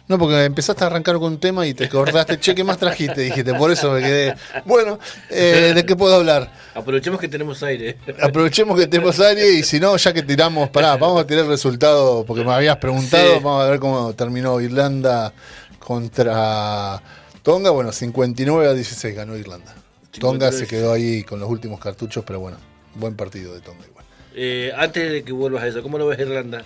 No, porque empezaste a arrancar con un tema y te acordaste, che, ¿qué más trajiste? Dijiste, por eso me quedé. Bueno, eh, ¿de qué puedo hablar? Aprovechemos que tenemos aire. Aprovechemos que tenemos aire y si no, ya que tiramos, pará, vamos a tirar el resultado, porque me habías preguntado, Sí. vamos a ver cómo terminó Irlanda contra Tonga. Bueno, 59 a 16 ganó Irlanda. Tonga 59. se quedó ahí con los últimos cartuchos, pero bueno, buen partido de Tonga igual. Eh, antes de que vuelvas a eso, ¿cómo lo ves Irlanda?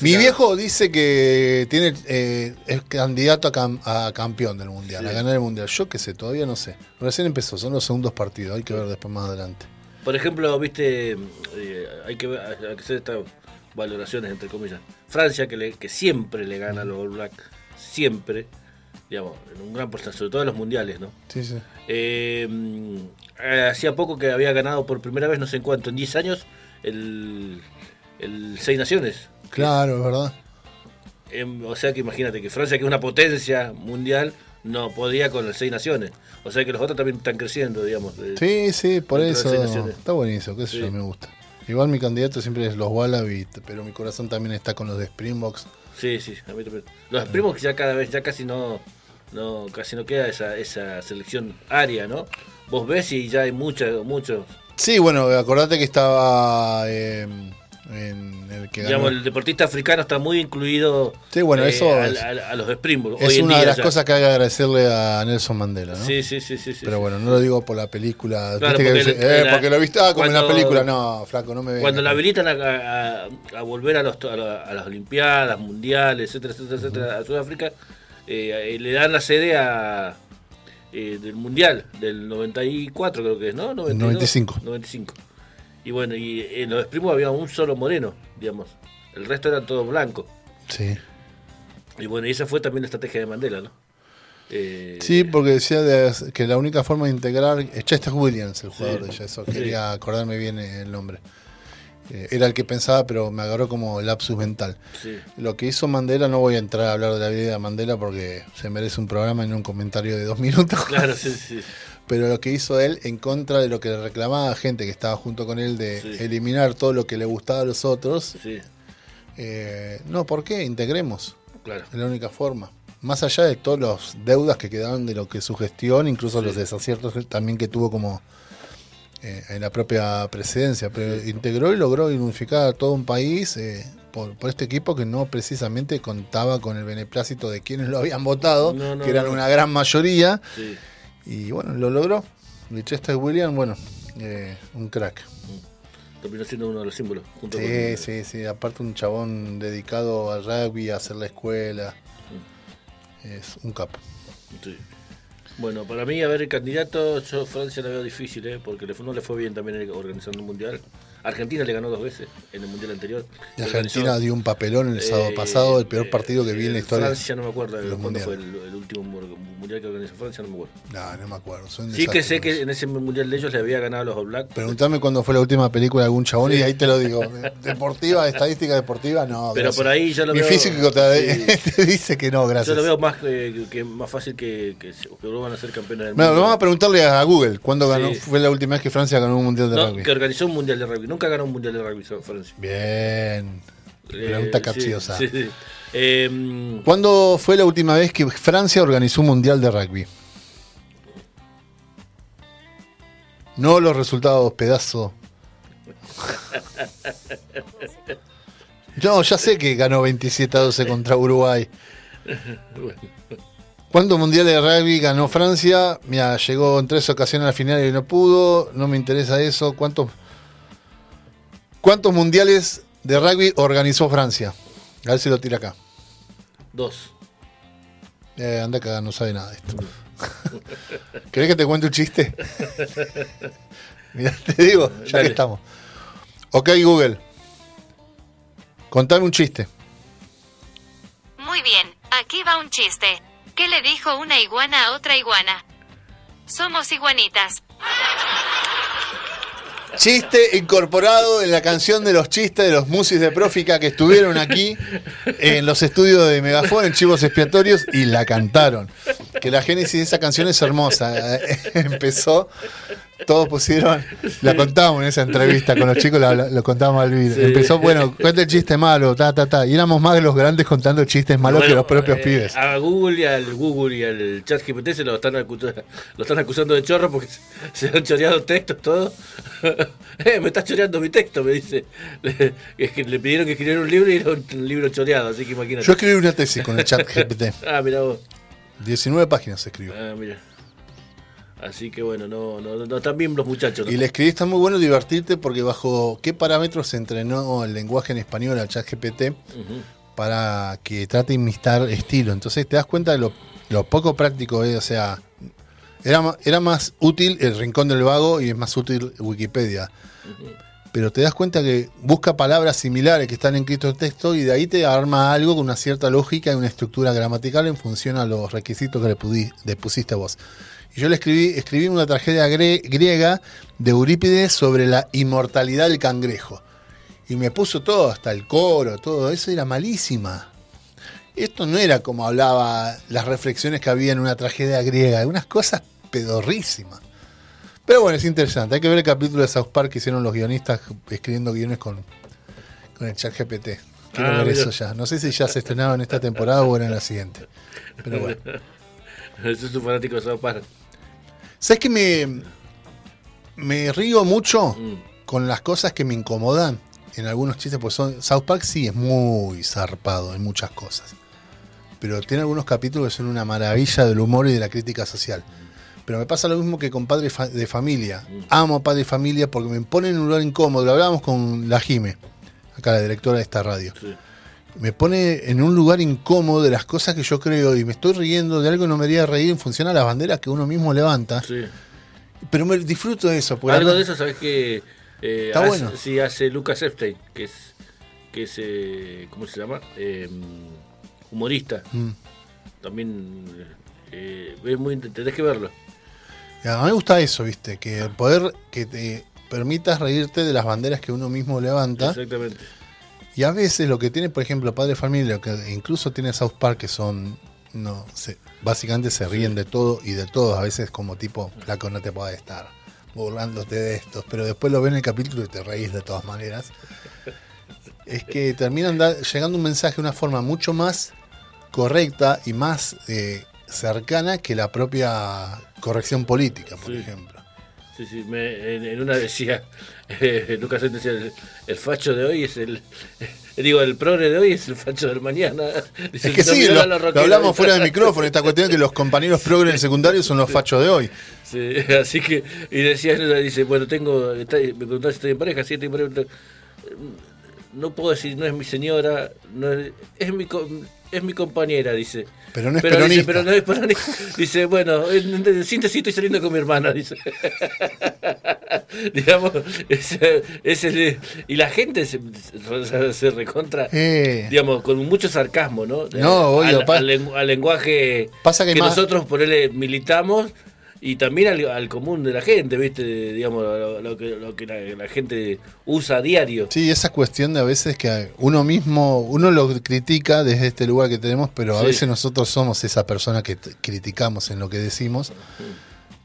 Mi viejo dice que tiene eh, es candidato a, cam- a campeón del mundial, Sí. a ganar el mundial. Yo qué sé, todavía no sé. Recién empezó, son los segundos partidos, hay que ver después más adelante. Por ejemplo, viste, eh, hay que ver- hay que hacer estas valoraciones, entre comillas. Francia, que, le- que siempre le gana a los All Blacks, siempre, digamos, en un gran porcentaje, sobre todo en los mundiales, ¿no? Sí, sí. Eh, mm, eh, hacía poco que había ganado por primera vez, no sé en cuánto, en 10 años, el, el Seis Naciones. Claro, es verdad. Em, o sea que imagínate que Francia, que es una potencia mundial, no podía con las Seis Naciones. O sea que los otros también están creciendo, digamos. de- Sí, sí, por eso. Está buenísimo, qué sé Sí. yo, me gusta. Igual mi candidato siempre es los Wallaby, pero mi corazón también está con los de Springboks. Sí, sí, a mí también. Los que ya cada vez, ya casi no, no casi no queda esa, esa selección aria, ¿no? Vos ves y ya hay muchos, muchos. Sí, bueno, acordate que estaba eh, en el que. Digamos, el deportista africano está muy incluido Sí, bueno, eso al- es- al- a, los Springboks. es una de las ya. cosas que hay que agradecerle a Nelson Mandela, ¿no? Sí, sí, sí, sí. Pero bueno, no lo digo por la película. Claro, que porque dice, la- eh, la- porque lo viste ah, como en la cuando- película. No, flaco, no me vengas. Cuando la habilitan a, a- a volver a, los, a, la- a las Olimpiadas, Mundiales, etcétera, etcétera, etcétera, a Sudáfrica, eh, eh, le dan la sede a, eh, del Mundial del 94, creo que es, ¿no? 92, 95. 95. Y bueno, y en los primos había un solo moreno, digamos. El resto eran todos blancos. Sí. Y bueno, y esa fue también la estrategia de Mandela, ¿no? Eh, Sí, porque decía de- que la única forma de integrar. es Chester Williams, el jugador Sí. de. Sí. Quería acordarme bien el nombre. Eh, era el que pensaba, pero me agarró como lapsus mental. sí. Lo que hizo Mandela, no voy a entrar a hablar de la vida de Mandela porque se merece un programa en un comentario de dos minutos. Claro, sí, [LAUGHS] sí. Pero lo que hizo él en contra de lo que le reclamaba gente que estaba junto con él de Sí. eliminar todo lo que le gustaba a los otros. Sí, eh, no, ¿por qué? Integremos. claro. Es la única forma. Más allá de todas las deudas que quedaron de lo que su gestión, incluso los desaciertos también que tuvo como eh, en la propia presidencia, pero integró y logró unificar a todo un país eh, por, por este equipo que no precisamente contaba con el beneplácito de quienes lo habían votado, No, no, que eran no. una gran mayoría, Sí. Y bueno, lo logró. Y Chester William, bueno, eh, un crack. Terminó siendo uno de los símbolos. Junto Sí, con, sí, sí, aparte un chabón dedicado al rugby, a hacer la escuela. Es un capo. sí. Bueno, para mí, a ver, el candidato, yo Francia la veo difícil, ¿eh? porque no le fue bien también organizando un mundial. Argentina le ganó dos veces en el mundial anterior. Y Organizó, Argentina dio un papelón el sábado eh, pasado, el peor eh, partido que vi en la eh, historia. Francia, no me acuerdo de cuándo fue el, último mu- mundial que organizó Francia, no me acuerdo. No, no me acuerdo. soy un Sí que sé que en ese mundial de ellos le había ganado a los All Blacks. Preguntame cuándo fue la última película de algún chabón y ahí te lo digo. Deportiva, estadística deportiva, no. Pero gracias. por ahí yo lo Mi veo- físico te, sí. [LAUGHS] te dice que no, gracias. Yo lo veo más, eh, que, más fácil que, que, que vuelvan a ser campeones del Bueno, mundo. vamos a preguntarle a Google cuándo ganó, Sí. fue la última vez que Francia ganó un mundial de No, rugby. que organizó un mundial de rugby. Nunca ganó un mundial de rugby Francia. Bien. Pregunta Eh, capciosa. sí, sí, sí. Eh, ¿Cuándo fue la última vez que Francia organizó un mundial de rugby? No los resultados, pedazo. Yo ya sé que ganó 27 a 12 contra Uruguay. ¿Cuántos mundiales de rugby ganó Francia? Mira, llegó en tres ocasiones a la final y no pudo. No me interesa eso. ¿Cuántos, cuántos mundiales de rugby organizó Francia? A ver si lo tira acá. dos. Eh, anda cagada, no sabe nada de esto. [LAUGHS] ¿Querés que te cuente un chiste? [LAUGHS] Mira, te digo, ya Dale. que estamos. Ok, Google. Contame un chiste. Muy bien, aquí va un chiste. ¿Qué le dijo una iguana a otra iguana? Somos iguanitas. Chiste incorporado en la canción de los chistes de los musis de Prófica que estuvieron aquí en los estudios de Megafon en Chivos Expiatorios y la cantaron. Que la génesis de esa canción es hermosa. [LAUGHS] Empezó, todos pusieron, la contábamos en esa entrevista con los chicos, la- la- lo contábamos al video. Sí. Empezó, bueno, cuenta el chiste malo, ta, ta, ta. Y éramos más de los grandes contando chistes malos que los propios eh, pibes. A Google y al Google y al chat GPT se lo están, acu- lo están acusando de chorro porque se, se han choreado textos todo. [LAUGHS] eh, me estás choreando mi texto, me dice. Le, [LAUGHS] es que le pidieron que escribiera un libro y era un, un libro choreado, así que imagínate. Yo escribí una tesis con el chat GPT. [LAUGHS] Ah, mira vos. 19 páginas escribió. Ah, mira. Así que bueno, no, no, no están bien los muchachos. ¿no? Y le escribí, está muy bueno divertirte porque bajo qué parámetros se entrenó el lenguaje en español al chat GPT para que trate de imitar estilo. Entonces te das cuenta de lo, lo poco práctico, es, o sea, era, era más útil el Rincón del Vago y es más útil Wikipedia. Pero te das cuenta que busca palabras similares que están escritos en texto y de ahí te arma algo con una cierta lógica y una estructura gramatical en función a los requisitos que le, le pusiste vos. Y yo le escribí, escribí una tragedia gre- griega de Eurípides sobre la inmortalidad del cangrejo. Y me puso todo, hasta el coro, todo eso era malísima. Esto no era como hablaba las reflexiones que había en una tragedia griega, unas cosas pedorrísimas. Pero bueno, es interesante. Hay que ver el capítulo de South Park que hicieron los guionistas escribiendo guiones con, con el chat GPT. Quiero Ah, ver eso ya. No sé si ya se estrenaba en esta temporada o era en la siguiente. Pero bueno. Ese es un fanático de South Park. ¿Sabes que me, me río mucho Mm. con las cosas que me incomodan en algunos chistes? Pues son, South Park sí es muy zarpado en muchas cosas. Pero tiene algunos capítulos que son una maravilla del humor y de la crítica social. Pero me pasa lo mismo que con Padre Fa- de Familia. Amo Padre de Familia porque me pone en un lugar incómodo. Lo hablábamos con la Jime, acá la directora de esta radio. Sí. Me pone en un lugar incómodo de las cosas que yo creo y me estoy riendo de algo que no me haría reír en función a las banderas que uno mismo levanta. Sí. Pero me disfruto de eso. Algo de eso, ¿sabes que Está bueno. Sí, hace Lucas Epstein, que es, que es eh, ¿cómo se llama? Eh, humorista. Mm. También eh, es muy, tenés que verlo. A mí me gusta eso, ¿viste? Que el poder que te permitas reírte de las banderas que uno mismo levanta. Exactamente. Y a veces lo que tiene, por ejemplo, Padre Familia, lo que incluso tiene South Park, que son, no sé, básicamente se ríen de todo y de todos. A veces como tipo, flaco, no te puede estar burlándote de estos. Pero después lo ven en el capítulo y te reís de todas maneras. Es que terminan llegando un mensaje de una forma mucho más correcta y más eh, cercana que la propia corrección política, por Sí. ejemplo. Sí, sí, me- en, en una decía, [LAUGHS] eh, Lucas decía, el, el facho de hoy es el, [LAUGHS] digo, el progre de hoy es el facho del mañana. [LAUGHS] Dice, Es que "No, sí, lo, la lo rockera". hablamos fuera del micrófono, esta cuestión que los compañeros progres del secundario son los fachos de hoy. Sí, así que, y decía, dice, bueno, tengo, está- me preguntaba si estoy en pareja, si estoy en pareja. no puedo decir, no es mi señora, no es, es mi es mi compañera, dice. Pero no es dice, peronista. pero no es peronista. [LAUGHS] Dice, bueno, en, en síntesis estoy saliendo con mi hermana, dice. [LAUGHS] Digamos, es, es el- y la gente se, recontra, Eh. digamos, con mucho sarcasmo, ¿no? No, obvio, al, al lengu- al lenguaje Pasa que más- nosotros por él militamos y también al, al común de la gente, ¿viste? Digamos, lo, lo que, lo que la, la gente usa a diario. Sí, esa cuestión de a veces que uno mismo, uno lo critica desde este lugar que tenemos, pero a Sí. veces nosotros somos esa persona que criticamos en lo que decimos.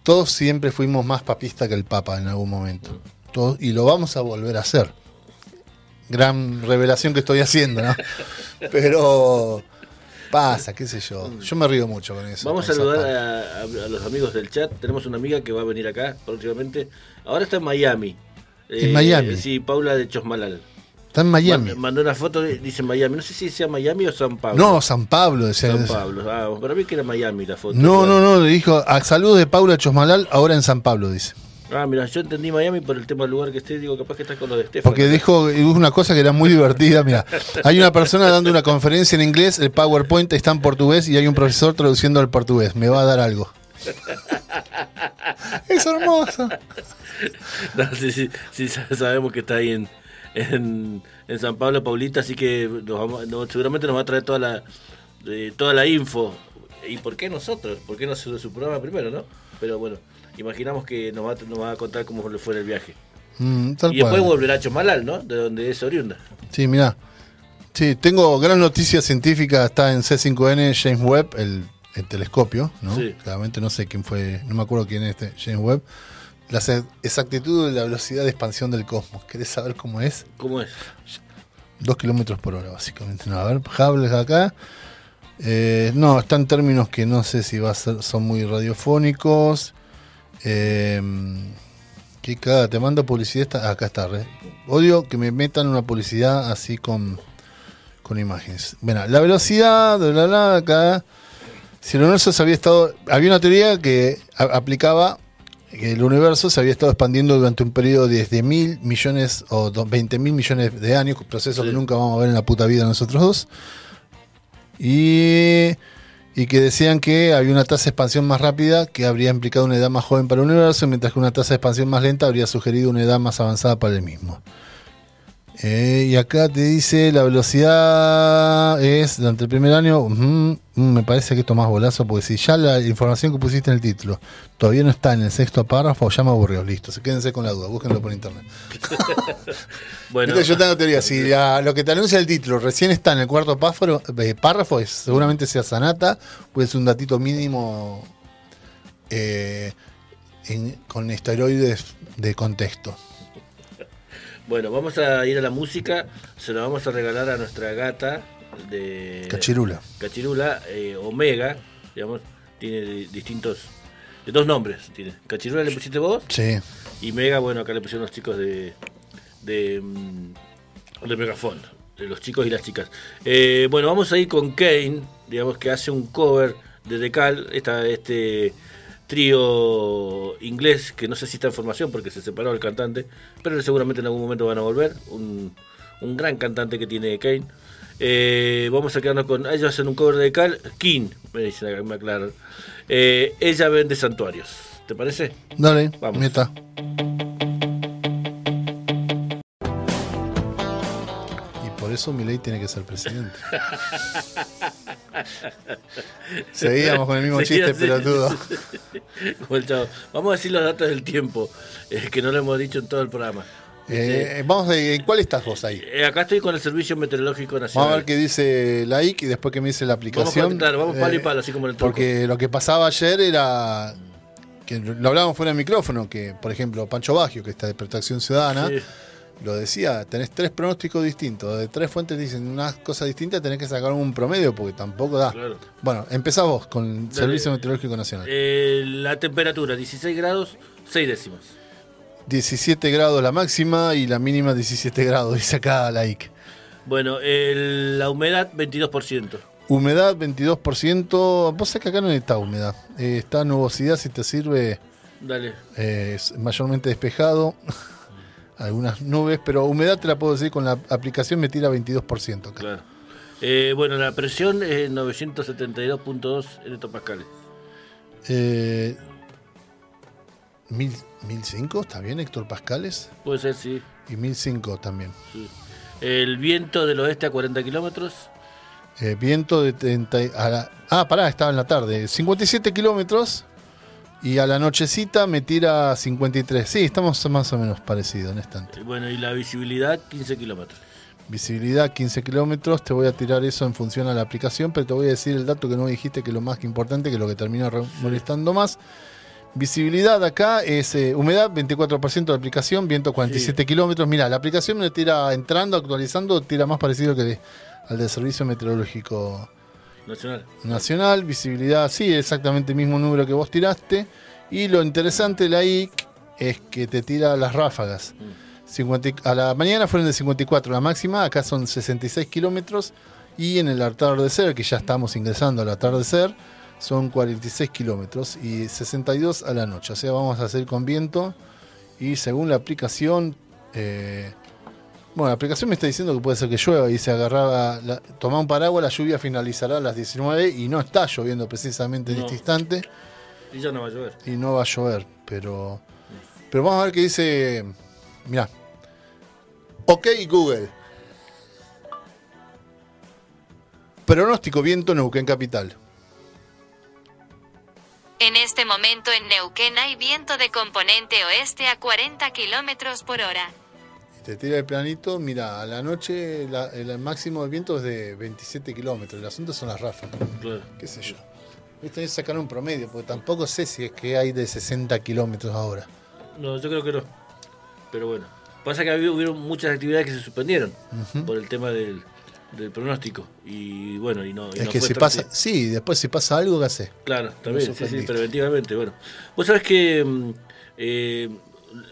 Todos siempre fuimos más papistas que el Papa en algún momento. Todos- y lo vamos a volver a hacer. Gran revelación que estoy haciendo, ¿no? [LAUGHS] Pero pasa, qué sé yo. Yo me río mucho con eso. Vamos a con saludar a, los amigos del chat. Tenemos una amiga que va a venir acá próximamente. Ahora está en Miami. ¿En Miami? Sí, Paula de Chosmalal. Está en Miami. Man- Mandó una foto, dice Miami. No sé si sea Miami o San Pablo. No, San Pablo. decía- San Pablo. Ah, para mí que era Miami la foto. No, no, no, le dijo a saludos de Paula Chosmalal, ahora en San Pablo, dice. Ah, mira, yo entendí Miami por el tema del lugar que esté. Digo, capaz que estás con los de Estefan. Porque dijo una cosa que era muy divertida. Mira, hay una persona dando una conferencia en inglés, el PowerPoint está en portugués y hay un profesor traduciendo al portugués. Me va a dar algo. [LAUGHS] Es hermoso. No, sí, sí, sí, sa- sabemos que está ahí en, en, en San Pablo, Paulita, así que nos vamos- no, seguramente nos va a traer toda la, eh, toda la info. ¿Y por qué nosotros? ¿Por qué no su, su programa primero, no? Pero bueno, imaginamos que nos va, a- nos va a contar cómo le fue el viaje. Mm, tal y después volverá a Chomalal, ¿no? De donde es oriunda. Sí, mira. Sí, tengo gran noticia científica. Está en C5N James Webb, el, el telescopio, ¿no? Sí. Claramente no sé quién fue, no me acuerdo quién es este James Webb. La exa- exactitud de la velocidad de expansión del cosmos. ¿Querés saber cómo es? ¿Cómo es? 2 kilómetros por hora, básicamente. No, a ver, Hubble acá. Eh, no, está en términos que no sé si va a ser, son muy radiofónicos. Eh, qué te mando publicidad. Está, acá está. re- Odio que me metan una publicidad así con, con imágenes. Bueno, la velocidad, de la la, acá. Si el universo se había estado. Había una teoría que a- aplicaba que el universo se había estado expandiendo durante un periodo de 10 mil millones o 20 mil millones de años, proceso Sí. que nunca vamos a ver en la puta vida nosotros dos. Y, y que decían que había una tasa de expansión más rápida que habría implicado una edad más joven para el universo, mientras que una tasa de expansión más lenta habría sugerido una edad más avanzada para el mismo. Eh, y acá te dice la velocidad es durante el primer año. ujú, mm, me parece que esto más bolazo, porque si ya la información que pusiste en el título todavía no está en el sexto párrafo, ya me aburrió. Listo, se quédense con la duda, búsquenlo por internet. [LAUGHS] Bueno, yo tengo teoría. Si la- lo que te anuncia el título recién está en el cuarto párrafo, eh, párrafo es, seguramente sea Sanata, puede ser un datito mínimo eh, en- con esteroides de contexto. Bueno, vamos a ir a la música. Se la vamos a regalar a nuestra gata de Cachirula. Cachirula, eh, Omega, digamos, tiene di- distintos, de dos nombres. Tiene. Cachirula le pusiste vos Sí. y Mega, bueno, acá le pusieron los chicos de, de, mm, de Megafon, de los chicos y las chicas. Eh, bueno, vamos a ir con Kane, digamos que hace un cover de Decal, esta, este trío inglés, que no sé si está en formación porque se separó el cantante, pero seguramente en algún momento van a volver, un, un gran cantante que tiene Kane. Eh, vamos a quedarnos con. Ellos hacen un cover de Cal. King, me dicen acá, me aclaran. Eh, ella vende santuarios. ¿Te parece? Dale, Vamos. meta. Eso Milei tiene que ser presidente. [LAUGHS] Seguíamos con el mismo chiste, sí. pelotudo. [LAUGHS] Vamos a decir los datos del tiempo, eh, que no lo hemos dicho en todo el programa. Eh, vamos a ¿en cuál estás vos ahí? Eh, acá estoy con el Servicio Meteorológico Nacional. Vamos a ver qué dice la IC y después que me dice la Vamos aplicación. con- claro, vamos palo y palo, así como en el truco. Porque lo que pasaba ayer era que lo hablábamos fuera del micrófono, que por ejemplo Pancho Bagio, que está de Protección Ciudadana, Sí. Lo decía, tenés tres pronósticos distintos, de tres fuentes dicen unas cosas distintas, tenés que sacar un promedio porque tampoco da. Claro. Bueno, empezás vos con el Dale. Servicio Meteorológico Nacional. Eh, la temperatura, 16 grados, 6 décimas. 17 grados la máxima y la mínima 17 grados, dice acá la IC. Bueno, el- la humedad, 22%. Humedad 22%, vos sabés que acá no está humedad, eh, está nubosidad si te sirve, Dale. eh, es mayormente despejado. [LAUGHS] algunas nubes, pero humedad te la puedo decir con la aplicación me tira 22%. acá. Claro. Eh, bueno, la presión es 972.2 hectopascales. Eh, mil, 1005, ¿está bien Héctor Pascales? Puede ser, sí. Y 1005 también. sí. El viento del oeste a 40 kilómetros. Eh, viento de 30. y- a la- ah, pará, estaba en la tarde. 57 kilómetros. Y a la nochecita me tira 53. Sí, estamos más o menos parecidos en este instante. Eh, Bueno, y la visibilidad 15 kilómetros. Visibilidad 15 kilómetros. Te voy a tirar eso en función a la aplicación, pero te voy a decir el dato que no dijiste que es lo más importante, que es lo que termina re- molestando más. Visibilidad acá es eh, humedad 24% de aplicación, viento 47 kilómetros. Mira, la aplicación me tira entrando, actualizando, tira más parecido que al del Servicio Meteorológico Nacional. Nacional, visibilidad, sí, exactamente el mismo número que vos tiraste. Y lo interesante de la IC es que te tira las ráfagas. 50 y- a la mañana fueron de 54, la máxima, acá son 66 kilómetros. Y en el atardecer, que ya estamos ingresando al atardecer, son 46 kilómetros y 62 a la noche. O sea, vamos a hacer con viento. Y según la aplicación, eh, bueno, la aplicación me está diciendo que puede ser que llueva y se agarraba, la, tomá un paraguas, la lluvia finalizará a las 19 y no está lloviendo precisamente en No. este instante Y ya no va a llover. y no va a llover, pero pero vamos a ver qué dice, mira, ok Google, pronóstico viento Neuquén Capital, En este momento en Neuquén hay viento de componente oeste a 40 kilómetros por hora. Te tira el planito, mira, a la noche la- el máximo del viento es de 27 kilómetros, el asunto son las ráfagas. Claro. qué sé yo. Esto es sacar un promedio, porque tampoco sé si es que hay de 60 kilómetros ahora. No, yo creo que no. Pero bueno. Pasa que hubieron muchas actividades que se suspendieron por el tema del, del pronóstico. Y bueno, y no. y es no que si pasa, sí, después si pasa algo, ¿qué hace? Claro, también, sí, sí, preventivamente. Bueno, vos sabés que mm, eh,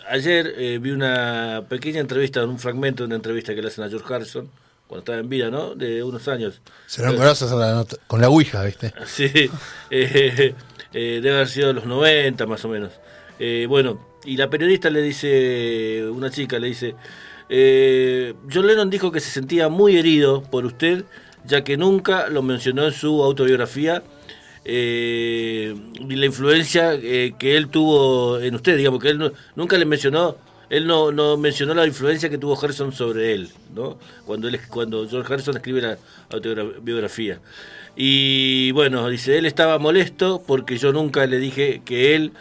ayer eh, vi una pequeña entrevista, un fragmento de una entrevista que le hacen a George Harrison, cuando estaba en vida, ¿no? De unos años. Serán nota- con la Ouija, ¿viste? [LAUGHS] Sí, eh, eh, debe haber sido de los 90 más o menos. Eh, bueno, y la periodista le dice, una chica le dice, John Lennon dijo que se sentía muy herido por usted, ya que nunca lo mencionó en su autobiografía, eh, y la influencia eh, que él tuvo en usted, digamos, que él no- nunca le mencionó, él no, no mencionó la influencia que tuvo Harrison sobre él, ¿no? Cuando, él, cuando George Harrison escribe la autobiografía. Y bueno, dice, él estaba molesto porque yo nunca le dije que él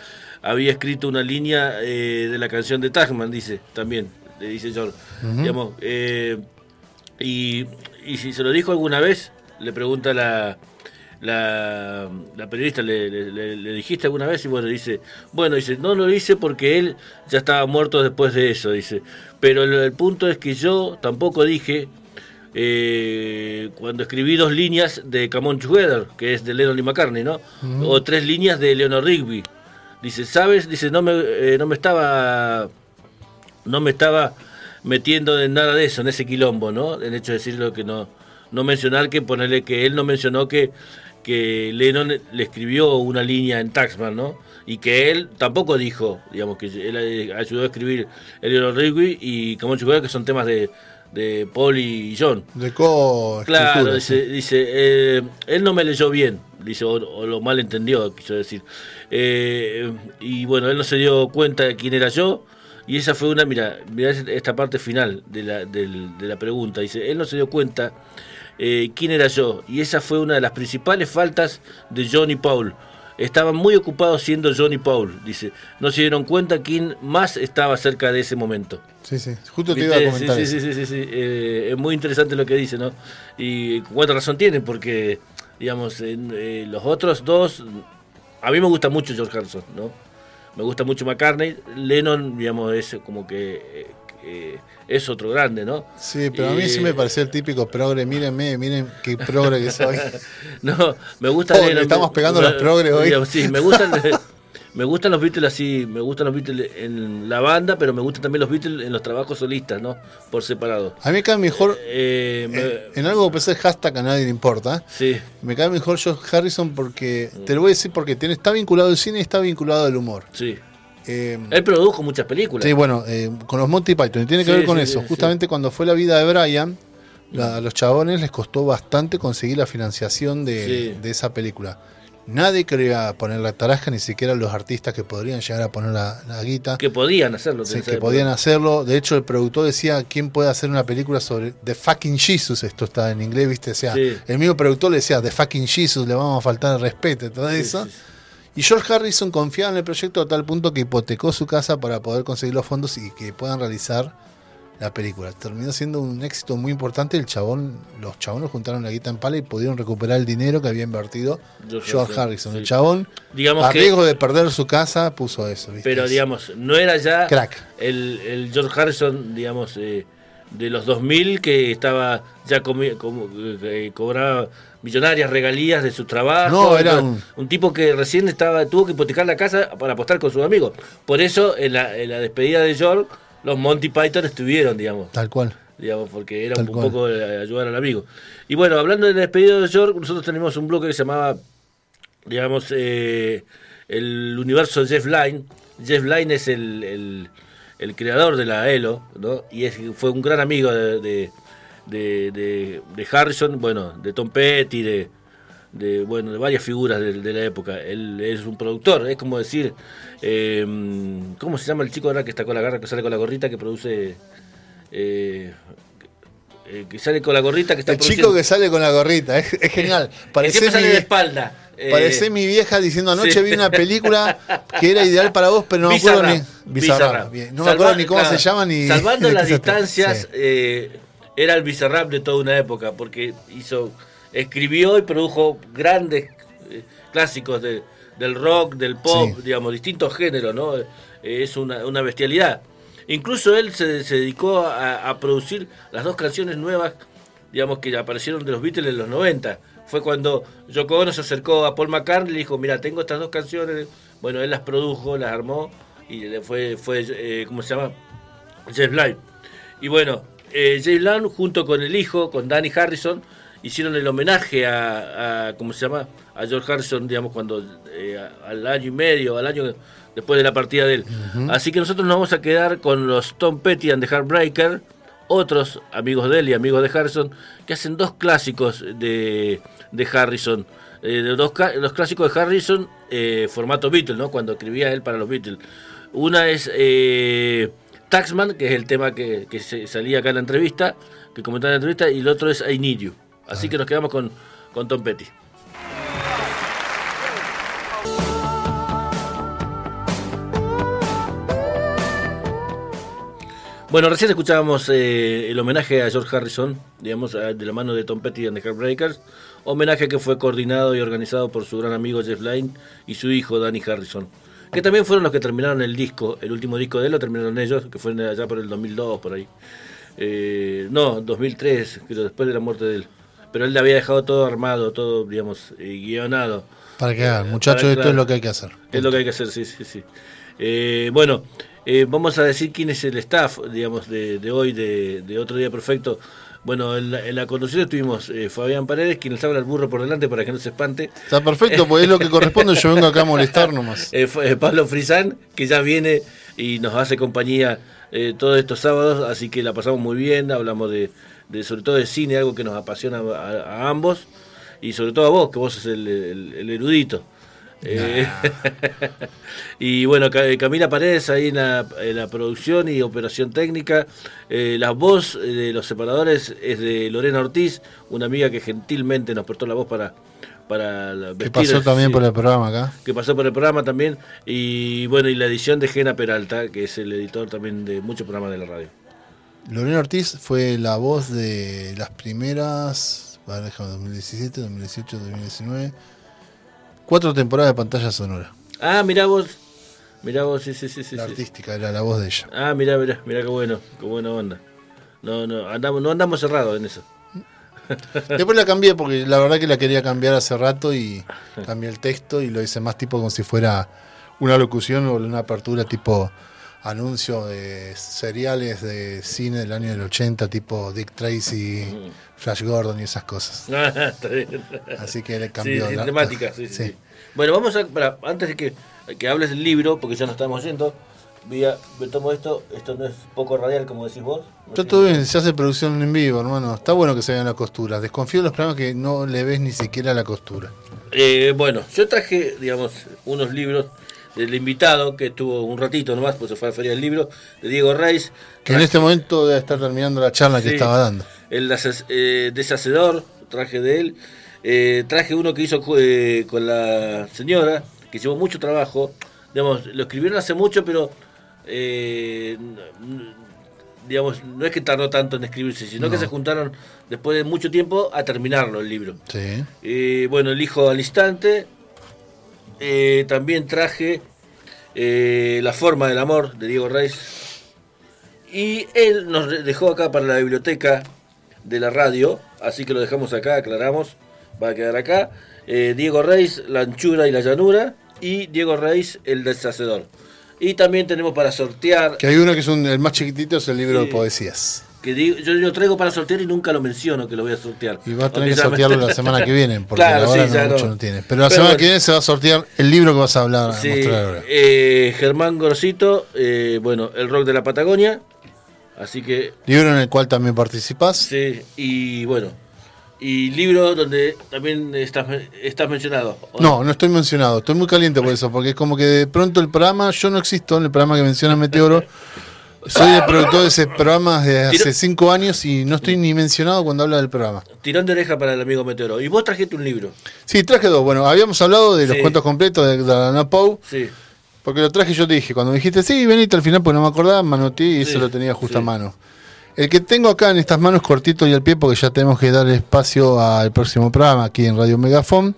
había escrito una línea eh, de la canción de Tagman, dice, también, le dice George. Digamos, eh, y, y si se lo dijo alguna vez, le pregunta la, la, la periodista, ¿le, le- le- le dijiste alguna vez? Y bueno, dice, bueno, dice, no lo hice porque él ya estaba muerto después de eso, dice. Pero el, el punto es que yo tampoco dije, eh, cuando escribí dos líneas de Come On Together, que es de Lennon y McCartney, ¿no? O tres líneas de Leonard Rigby. Dice, ¿sabes? Dice, no me, eh, no me estaba no me estaba metiendo en nada de eso, en ese quilombo, ¿no? El hecho de decirlo que no, no mencionar que ponerle que él no mencionó que, que Lennon le escribió una línea en Taxman, ¿no? Y que él tampoco dijo, digamos, que él ayudó a escribir Eleanor Rigby y como que son temas de, de Paul y John. De co Claro, dice, dice eh, él no me leyó bien, dice, o, o lo mal entendió, quiso decir. Eh, y bueno, él no se dio cuenta de quién era yo, y esa fue una, mira, mira esta parte final de la, de la pregunta, dice, él no se dio cuenta eh, quién era yo, y esa fue una de las principales faltas de John y Paul. Estaban muy ocupados siendo John y Paul, dice, no se dieron cuenta quién más estaba cerca de ese momento. Sí, sí. Justo te iba a comentar sí, sí, sí, sí, sí, eh, es muy interesante lo que dice, ¿no? Y cuánta razón tiene, porque, digamos, en, eh, los otros dos, a mí me gusta mucho George Harrison, ¿no? Me gusta mucho McCartney, Lennon, digamos, es como que eh, es otro grande, ¿no? Sí, pero a mí sí me parecía el típico progre. Mírenme, miren qué progre que soy. [LAUGHS] No, me gusta Oh, le estamos me- pegando los progres hoy. Sí, me gustan, [LAUGHS] me gustan los Beatles así, me gustan los Beatles en la banda, pero me gustan también los Beatles en los trabajos solistas, ¿no? Por separado. A mí me cae mejor. Eh, me- eh, en algo que pensé hashtag a nadie le importa. sí, Me cae mejor George Harrison porque. Te lo voy a decir porque tiene, está vinculado al cine y está vinculado al humor. sí. Eh, Él produjo muchas películas. Sí, bueno, eh, con los Monty Python. Y tiene que Sí, ver con sí, eso. sí, Justamente cuando fue la vida de Brian, la- a los chabones les costó bastante conseguir la financiación de, esa película. Nadie quería poner la tarasca, ni siquiera los artistas que podrían llegar a poner la, la guita. Que podían hacerlo. Sí, que podían hacerlo. De hecho, el productor decía, ¿quién puede hacer una película sobre The fucking Jesus? Esto está en inglés, ¿viste? O sea, Sí. el mismo productor le decía, The fucking Jesus, le vamos a faltar el respeto y todo Sí, eso. sí. Y George Harrison confiaba en el proyecto a tal punto que hipotecó su casa para poder conseguir los fondos y que puedan realizar la película. Terminó siendo un éxito muy importante. El chabón, los chabones juntaron la guita en pala y pudieron recuperar el dinero que había invertido George George, Harrison, sí. El chabón, Digamos a que- riesgo de perder su casa, puso eso. ¿viste? Pero digamos, no era ya Crack. El, el George Harrison, digamos, eh, de los 2000 que estaba ya comi- como, eh, cobraba millonarias regalías de su trabajo. No, era un- un tipo que recién estaba tuvo que hipotecar la casa para apostar con sus amigos. Por eso en la, en la despedida de George los Monty Python estuvieron, digamos Tal cual. digamos, porque era Tal un cual. poco de ayudar al amigo. Y bueno, hablando del despedido de George, nosotros tenemos un bloque que se llamaba, digamos, eh, el universo Jeff Lynne. Jeff Lynne es el, el- el creador de la ELO, ¿no? Y es, fue un gran amigo de, de, de- Harrison, bueno, de Tom Petty, de, de, bueno, de varias figuras de, de la época. Él es un productor, es como decir, eh, ¿cómo se llama el chico ahora que está con la garra, que sale con la gorrita, que produce... eh, eh, que sale con la gorrita que está El chico que sale con la gorrita, es, es genial. que Parece siempre sale de espalda. Eh, parece mi vieja diciendo anoche sí. vi una película que era ideal para vos, pero no me acuerdo ni. Bizarrap. bien. No me acuerdo ni cómo claro, se llama ni. Salvando las distancias, Sí. eh, era el Bizarrap de toda una época, porque hizo, escribió y produjo grandes eh, clásicos de- del rock, del pop, Sí. digamos, distintos géneros, ¿no? Eh, es una, una bestialidad. Incluso él se, se dedicó a, a producir las dos canciones nuevas, digamos, que aparecieron de los Beatles en los 90. Fue cuando Yoko Ono se acercó a Paul McCartney y le dijo, mira, tengo estas dos canciones. Bueno, él las produjo, las armó y le fue, fue eh, ¿cómo se llama? Jeff Lynne. Y bueno, eh, Jeff Lynne junto con el hijo, con Danny Harrison, hicieron el homenaje a, a, ¿cómo se llama? A George Harrison, digamos, cuando eh, al año y medio, al año después de la partida de él. Así que nosotros nos vamos a quedar con los Tom Petty and the Heartbreaker, otros amigos de él y amigos de Harrison, que hacen dos clásicos de, de Harrison. Eh, de dos, ca- los clásicos de Harrison, eh, formato Beatles, ¿no? Cuando escribía él para los Beatles. Una es eh, Taxman, que es el tema que, que se- salía acá en la entrevista, que comentaba en la entrevista, y el otro es I Need You. Así que nos quedamos con, con Tom Petty. Bueno, recién escuchábamos eh, el homenaje a George Harrison, digamos, de la mano de Tom Petty and the Heartbreakers, homenaje que fue coordinado y organizado por su gran amigo Jeff Lynne y su hijo Danny Harrison, que también fueron los que terminaron el disco, el último disco de él lo terminaron ellos, que fue allá por el 2002, por ahí. Eh, no, 2003, creo, después de la muerte de él. Pero él le había dejado todo armado, todo, digamos, eh, guionado. Para que hagan, muchachos, Para- esto claro. es lo que hay que hacer. Es lo que hay que hacer, sí, sí, sí. Eh, bueno, eh, vamos a decir quién es el staff, digamos, de, de hoy, de, de Otro Día Perfecto. Bueno, en la, en la conducción estuvimos eh, Fabián Paredes, quien les habla el burro por delante para que no se espante. Está perfecto, pues es lo que corresponde. Yo vengo acá a molestar nomás. [LAUGHS] Eh, eh, Pablo Frisán, que ya viene y nos hace compañía eh, todos estos sábados, así que la pasamos muy bien, hablamos de, de sobre todo de cine, algo que nos apasiona a, a ambos, y sobre todo a vos, que vos sos el, el- el erudito. Eh, [LAUGHS] y bueno, Ca- Camila Paredes ahí en la, en la producción y operación técnica. Eh, la voz de los separadores es de Lorena Ortiz, una amiga que gentilmente nos prestó la voz para, para la- Que pasó también sí por el programa acá. que pasó por el programa también, y bueno, y la edición de Gena Peralta, que es el editor también de muchos programas de la radio. Lorena Ortiz fue la voz de las primeras, a ver, déjame, 2017, 2018, 2019, cuatro temporadas de pantalla sonora. Ah, mirá vos, mirá vos, sí, sí, sí, sí. la artística era la voz de ella. Ah, mirá, mirá, mirá qué bueno, qué buena onda. No, no, andamos, no andamos cerrados en eso. [LAUGHS] Después la cambié porque la verdad que la quería cambiar hace rato y cambié el texto y lo hice más tipo como si fuera una locución o una apertura tipo anuncio de seriales de cine del año del 80 tipo Dick Tracy, Flash Gordon y esas cosas. [LAUGHS] Está bien. Así que le cambió sí, la temática, sí, sí, sí. Bueno, vamos a, para, antes de que que hables del libro, porque ya no estamos yendo. Voy a- me tomo esto, esto no es poco radial como decís vos. No Está sé. todo bien, se hace producción en vivo, hermano. Está bueno que se vean la costura. Desconfío de los programas que no le ves ni siquiera la costura. Eh, bueno, yo traje, digamos, unos libros del invitado que estuvo un ratito nomás, pues se fue a la Feria del Libro, de Diego Reis. Que en este momento debe estar terminando la charla que estaba dando. El eh, deshacedor, traje de él. Eh, traje uno que hizo eh, con la señora, que llevó mucho trabajo. Digamos, lo escribieron hace mucho, pero eh, digamos, no es que tardó tanto en escribirse, sino que se juntaron después de mucho tiempo a terminarlo el libro. Sí. Eh, bueno, El hijo al instante. Eh, también traje eh, La forma del amor de Diego Reis. Y él nos dejó acá para la biblioteca de la radio, así que lo dejamos acá, aclaramos, va a quedar acá. Eh, Diego Reis, La anchura y la llanura. Y Diego Reis, El deshacedor. Y también tenemos para sortear, Que hay uno que es un- el más chiquitito, es el libro Sí. de poesías. Que digo- yo lo traigo para sortear y nunca lo menciono que lo voy a sortear. Y va a tener que sortearlo la [LAUGHS] semana que viene, porque Claro, ahora sí, no, mucho no. no. Pero la Pero semana bueno. que viene se va a sortear el libro que vas a hablar, a Sí, mostrar ahora. eh, Germán Gorosito, eh, bueno, el rock de la Patagonia, así que Libro en el cual también participás. sí, y bueno, y libro donde también estás, estás mencionado. ¿o No, no estoy mencionado. Estoy muy caliente por eso, porque es como que de pronto el programa, yo no existo en el programa que menciona Meteoro. [LAUGHS] Soy el productor de ese programa desde hace cinco años y no estoy ni mencionado cuando habla del programa. Tirón de oreja para el amigo Meteoro. Y vos trajiste un libro, Sí, traje dos. Bueno, habíamos hablado de los Sí. cuentos completos de Dana Poe, sí, porque lo traje yo te dije, cuando me dijiste, sí, venite al final, pues no me acordaba, manoté y Sí, eso lo tenía justo sí. a mano. El que tengo acá en estas manos cortito y al pie, porque ya tenemos que dar espacio al próximo programa aquí en Radio Megafon.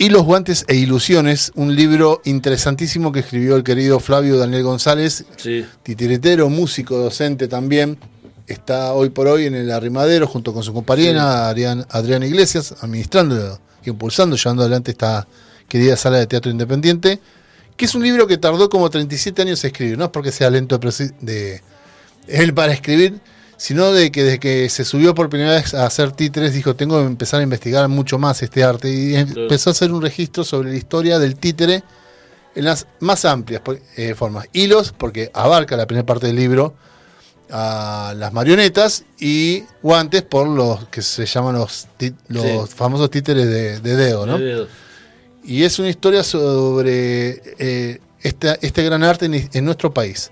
Y los guantes e ilusiones, un libro interesantísimo que escribió el querido Flavio Daniel González, sí, titiretero, músico, docente también. Está hoy por hoy en el arrimadero junto con su compañera Adrián- Adriana Iglesias, administrando, impulsando, llevando adelante esta querida sala de teatro independiente, que es un libro que tardó como 37 años en escribir. No es porque sea lento de él [LAUGHS] para escribir, sino de que desde que se subió por primera vez a hacer títeres, dijo, tengo que empezar a investigar mucho más este arte. Y empezó a hacer un registro sobre la historia del títere en las más amplias por- eh, formas. Hilos, porque abarca la primera parte del libro, a las marionetas, y guantes por los que se llaman los, los Sí. famosos títeres de, de dedo, ¿no? de dedos. Y es una historia sobre eh, esta- este gran arte en, en nuestro país.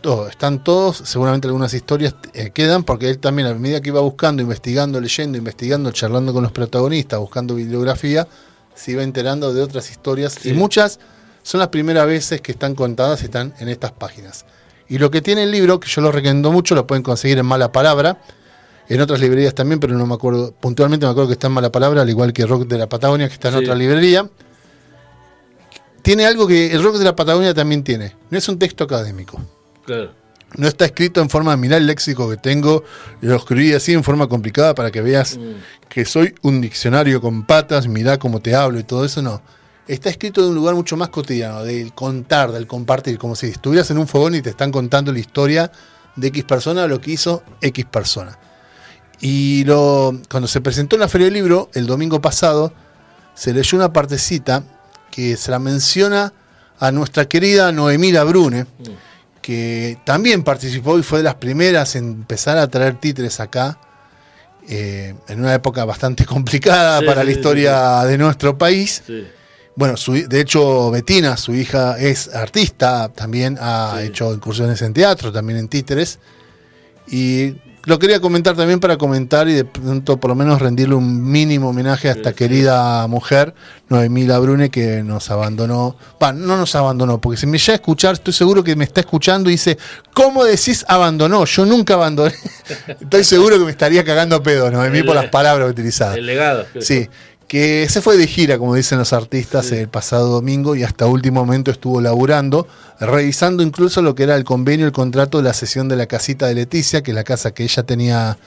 Todo, están todos, seguramente algunas historias eh, quedan, porque él también a medida que iba buscando, investigando, leyendo, investigando, charlando con los protagonistas, buscando bibliografía, se iba enterando de otras historias Sí. y muchas son las primeras veces que están contadas, están en estas páginas. Y lo que tiene el libro, que yo lo recomiendo mucho, lo pueden conseguir en Mala Palabra, en otras librerías también, pero no me acuerdo, puntualmente me acuerdo que está en Mala Palabra, al igual que Rock de la Patagonia, que está en Sí. otra librería. Tiene algo que el Rock de la Patagonia también tiene. No es un texto académico. Claro. No está escrito en forma, mirá el léxico que tengo, lo escribí así en forma complicada para que veas que soy un diccionario con patas, mirá cómo te hablo y todo eso, no. Está escrito de un lugar mucho más cotidiano, del contar, del compartir, como si estuvieras en un fogón y te están contando la historia de X persona, lo que hizo X persona. Y lo, cuando se presentó en la Feria del Libro, el domingo pasado, se leyó una partecita que se la menciona a nuestra querida Noemila Brune, que también participó y fue de las primeras en empezar a traer títeres acá, eh, en una época bastante [LAUGHS] complicada Sí, para sí, la sí, historia de nuestro país. Bueno, su de hecho, Betina, su hija, es artista, también ha hecho incursiones en teatro, también en títeres. Y lo quería comentar también para comentar y de pronto por lo menos rendirle un mínimo homenaje a esta querida mujer, Noemí Labrune, que nos abandonó. Va, no nos abandonó, porque si me llega a escuchar, estoy seguro que me está escuchando y dice, ¿cómo decís abandonó? Yo nunca abandoné. [LAUGHS] estoy seguro que me estaría cagando a pedo, Noemí, por las palabras utilizadas. El legado. Sí, que se fue de gira, como dicen los artistas, el pasado domingo y hasta último momento estuvo laburando, revisando incluso lo que era el convenio, el contrato de la sesión de la casita de Leticia, que es la casa que ella tenía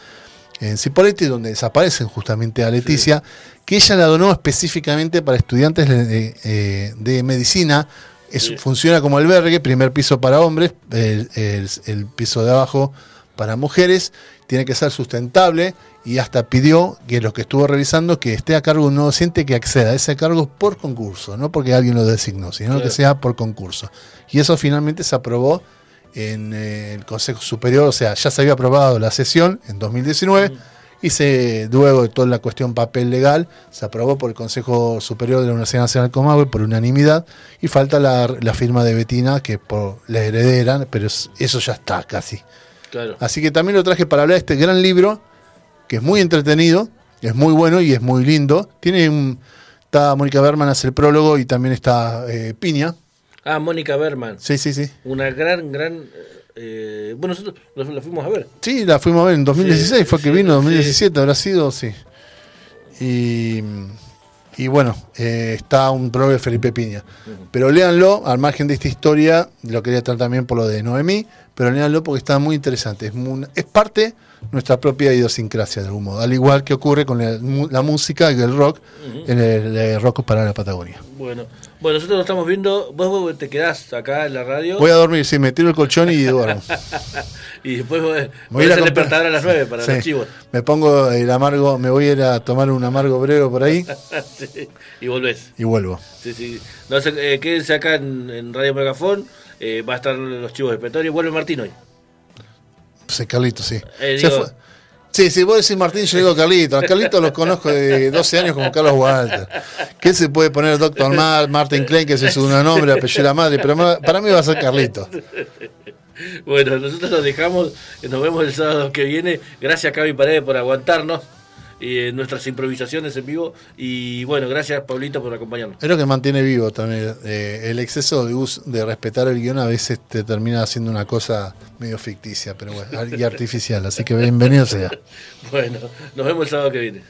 en Cipolletti, donde desaparecen justamente a Leticia, que ella la donó específicamente para estudiantes de, eh, de medicina. Es- Sí. Funciona como albergue, primer piso para hombres, el, el- el piso de abajo para mujeres, tiene que ser sustentable y hasta pidió que los que estuvo revisando que esté a cargo de un nuevo docente que acceda a ese cargo por concurso, no porque alguien lo designó, sino Claro. que sea por concurso. Y eso finalmente se aprobó en eh, el Consejo Superior, o sea, ya se había aprobado la sesión en 2019 y se, luego de toda la cuestión papel legal, se aprobó por el Consejo Superior de la Universidad Nacional Comahue por unanimidad y falta la, la firma de Betina que por la heredera, pero es- eso ya está casi. Claro. Así que también lo traje para hablar de este gran libro, que es muy entretenido, es muy bueno y es muy lindo. Tiene un, está Mónica Berman hace el prólogo y también está eh, Piña. Ah, Mónica Berman. Sí, sí, sí. Una gran, gran. eh, bueno, nosotros la, fuimos a ver. Sí, la fuimos a ver en 2016, Sí, fue que sí, vino, sí. 2017 habrá sido, sí. Y, y bueno, eh, está un prólogo de Felipe Piña. Pero léanlo, al margen de esta historia, lo quería traer también por lo de Noemí, pero léanlo porque está muy interesante. Es, muy- es parte nuestra propia idiosincrasia de algún modo, al igual que ocurre con la, la música y el rock en el, Rock para la Patagonia. Bueno, bueno, nosotros lo estamos viendo. Vos, vos te quedás acá en la radio. Voy a dormir, sí, me tiro el colchón y duermo. [LAUGHS] y después voy voy a a ir a las 9 para Sí, los chivos. Me pongo el amargo, me voy a ir a tomar un amargo breve por ahí [LAUGHS] Sí, y volvés. y vuelvo. Sí, sí. No eh, quédense acá en, en Radio Megafón. eh, va a estar los chivos expiatorios. Vuelve Martín hoy. Sí, Carlito, sí. Eh, digo- fue. Sí, si vos decís Martín, yo digo Carlito. A Carlito los conozco de 12 años como Carlos Walter. ¿Qué se puede poner Doctor Mar, Martin Klein, que ese es un nombre, apellido la madre? Pero para mí va a ser Carlito. Bueno, nosotros los dejamos. Nos vemos el sábado que viene. Gracias, Cavi Paredes, por aguantarnos eh, nuestras improvisaciones en vivo. Y bueno, gracias Pablito por acompañarnos. Es lo que mantiene vivo también. Eh, el exceso de, us de respetar el guion a veces te termina haciendo una cosa medio ficticia pero bueno, y [LAUGHS] artificial. así que bienvenido sea. bueno, nos vemos el sábado que viene.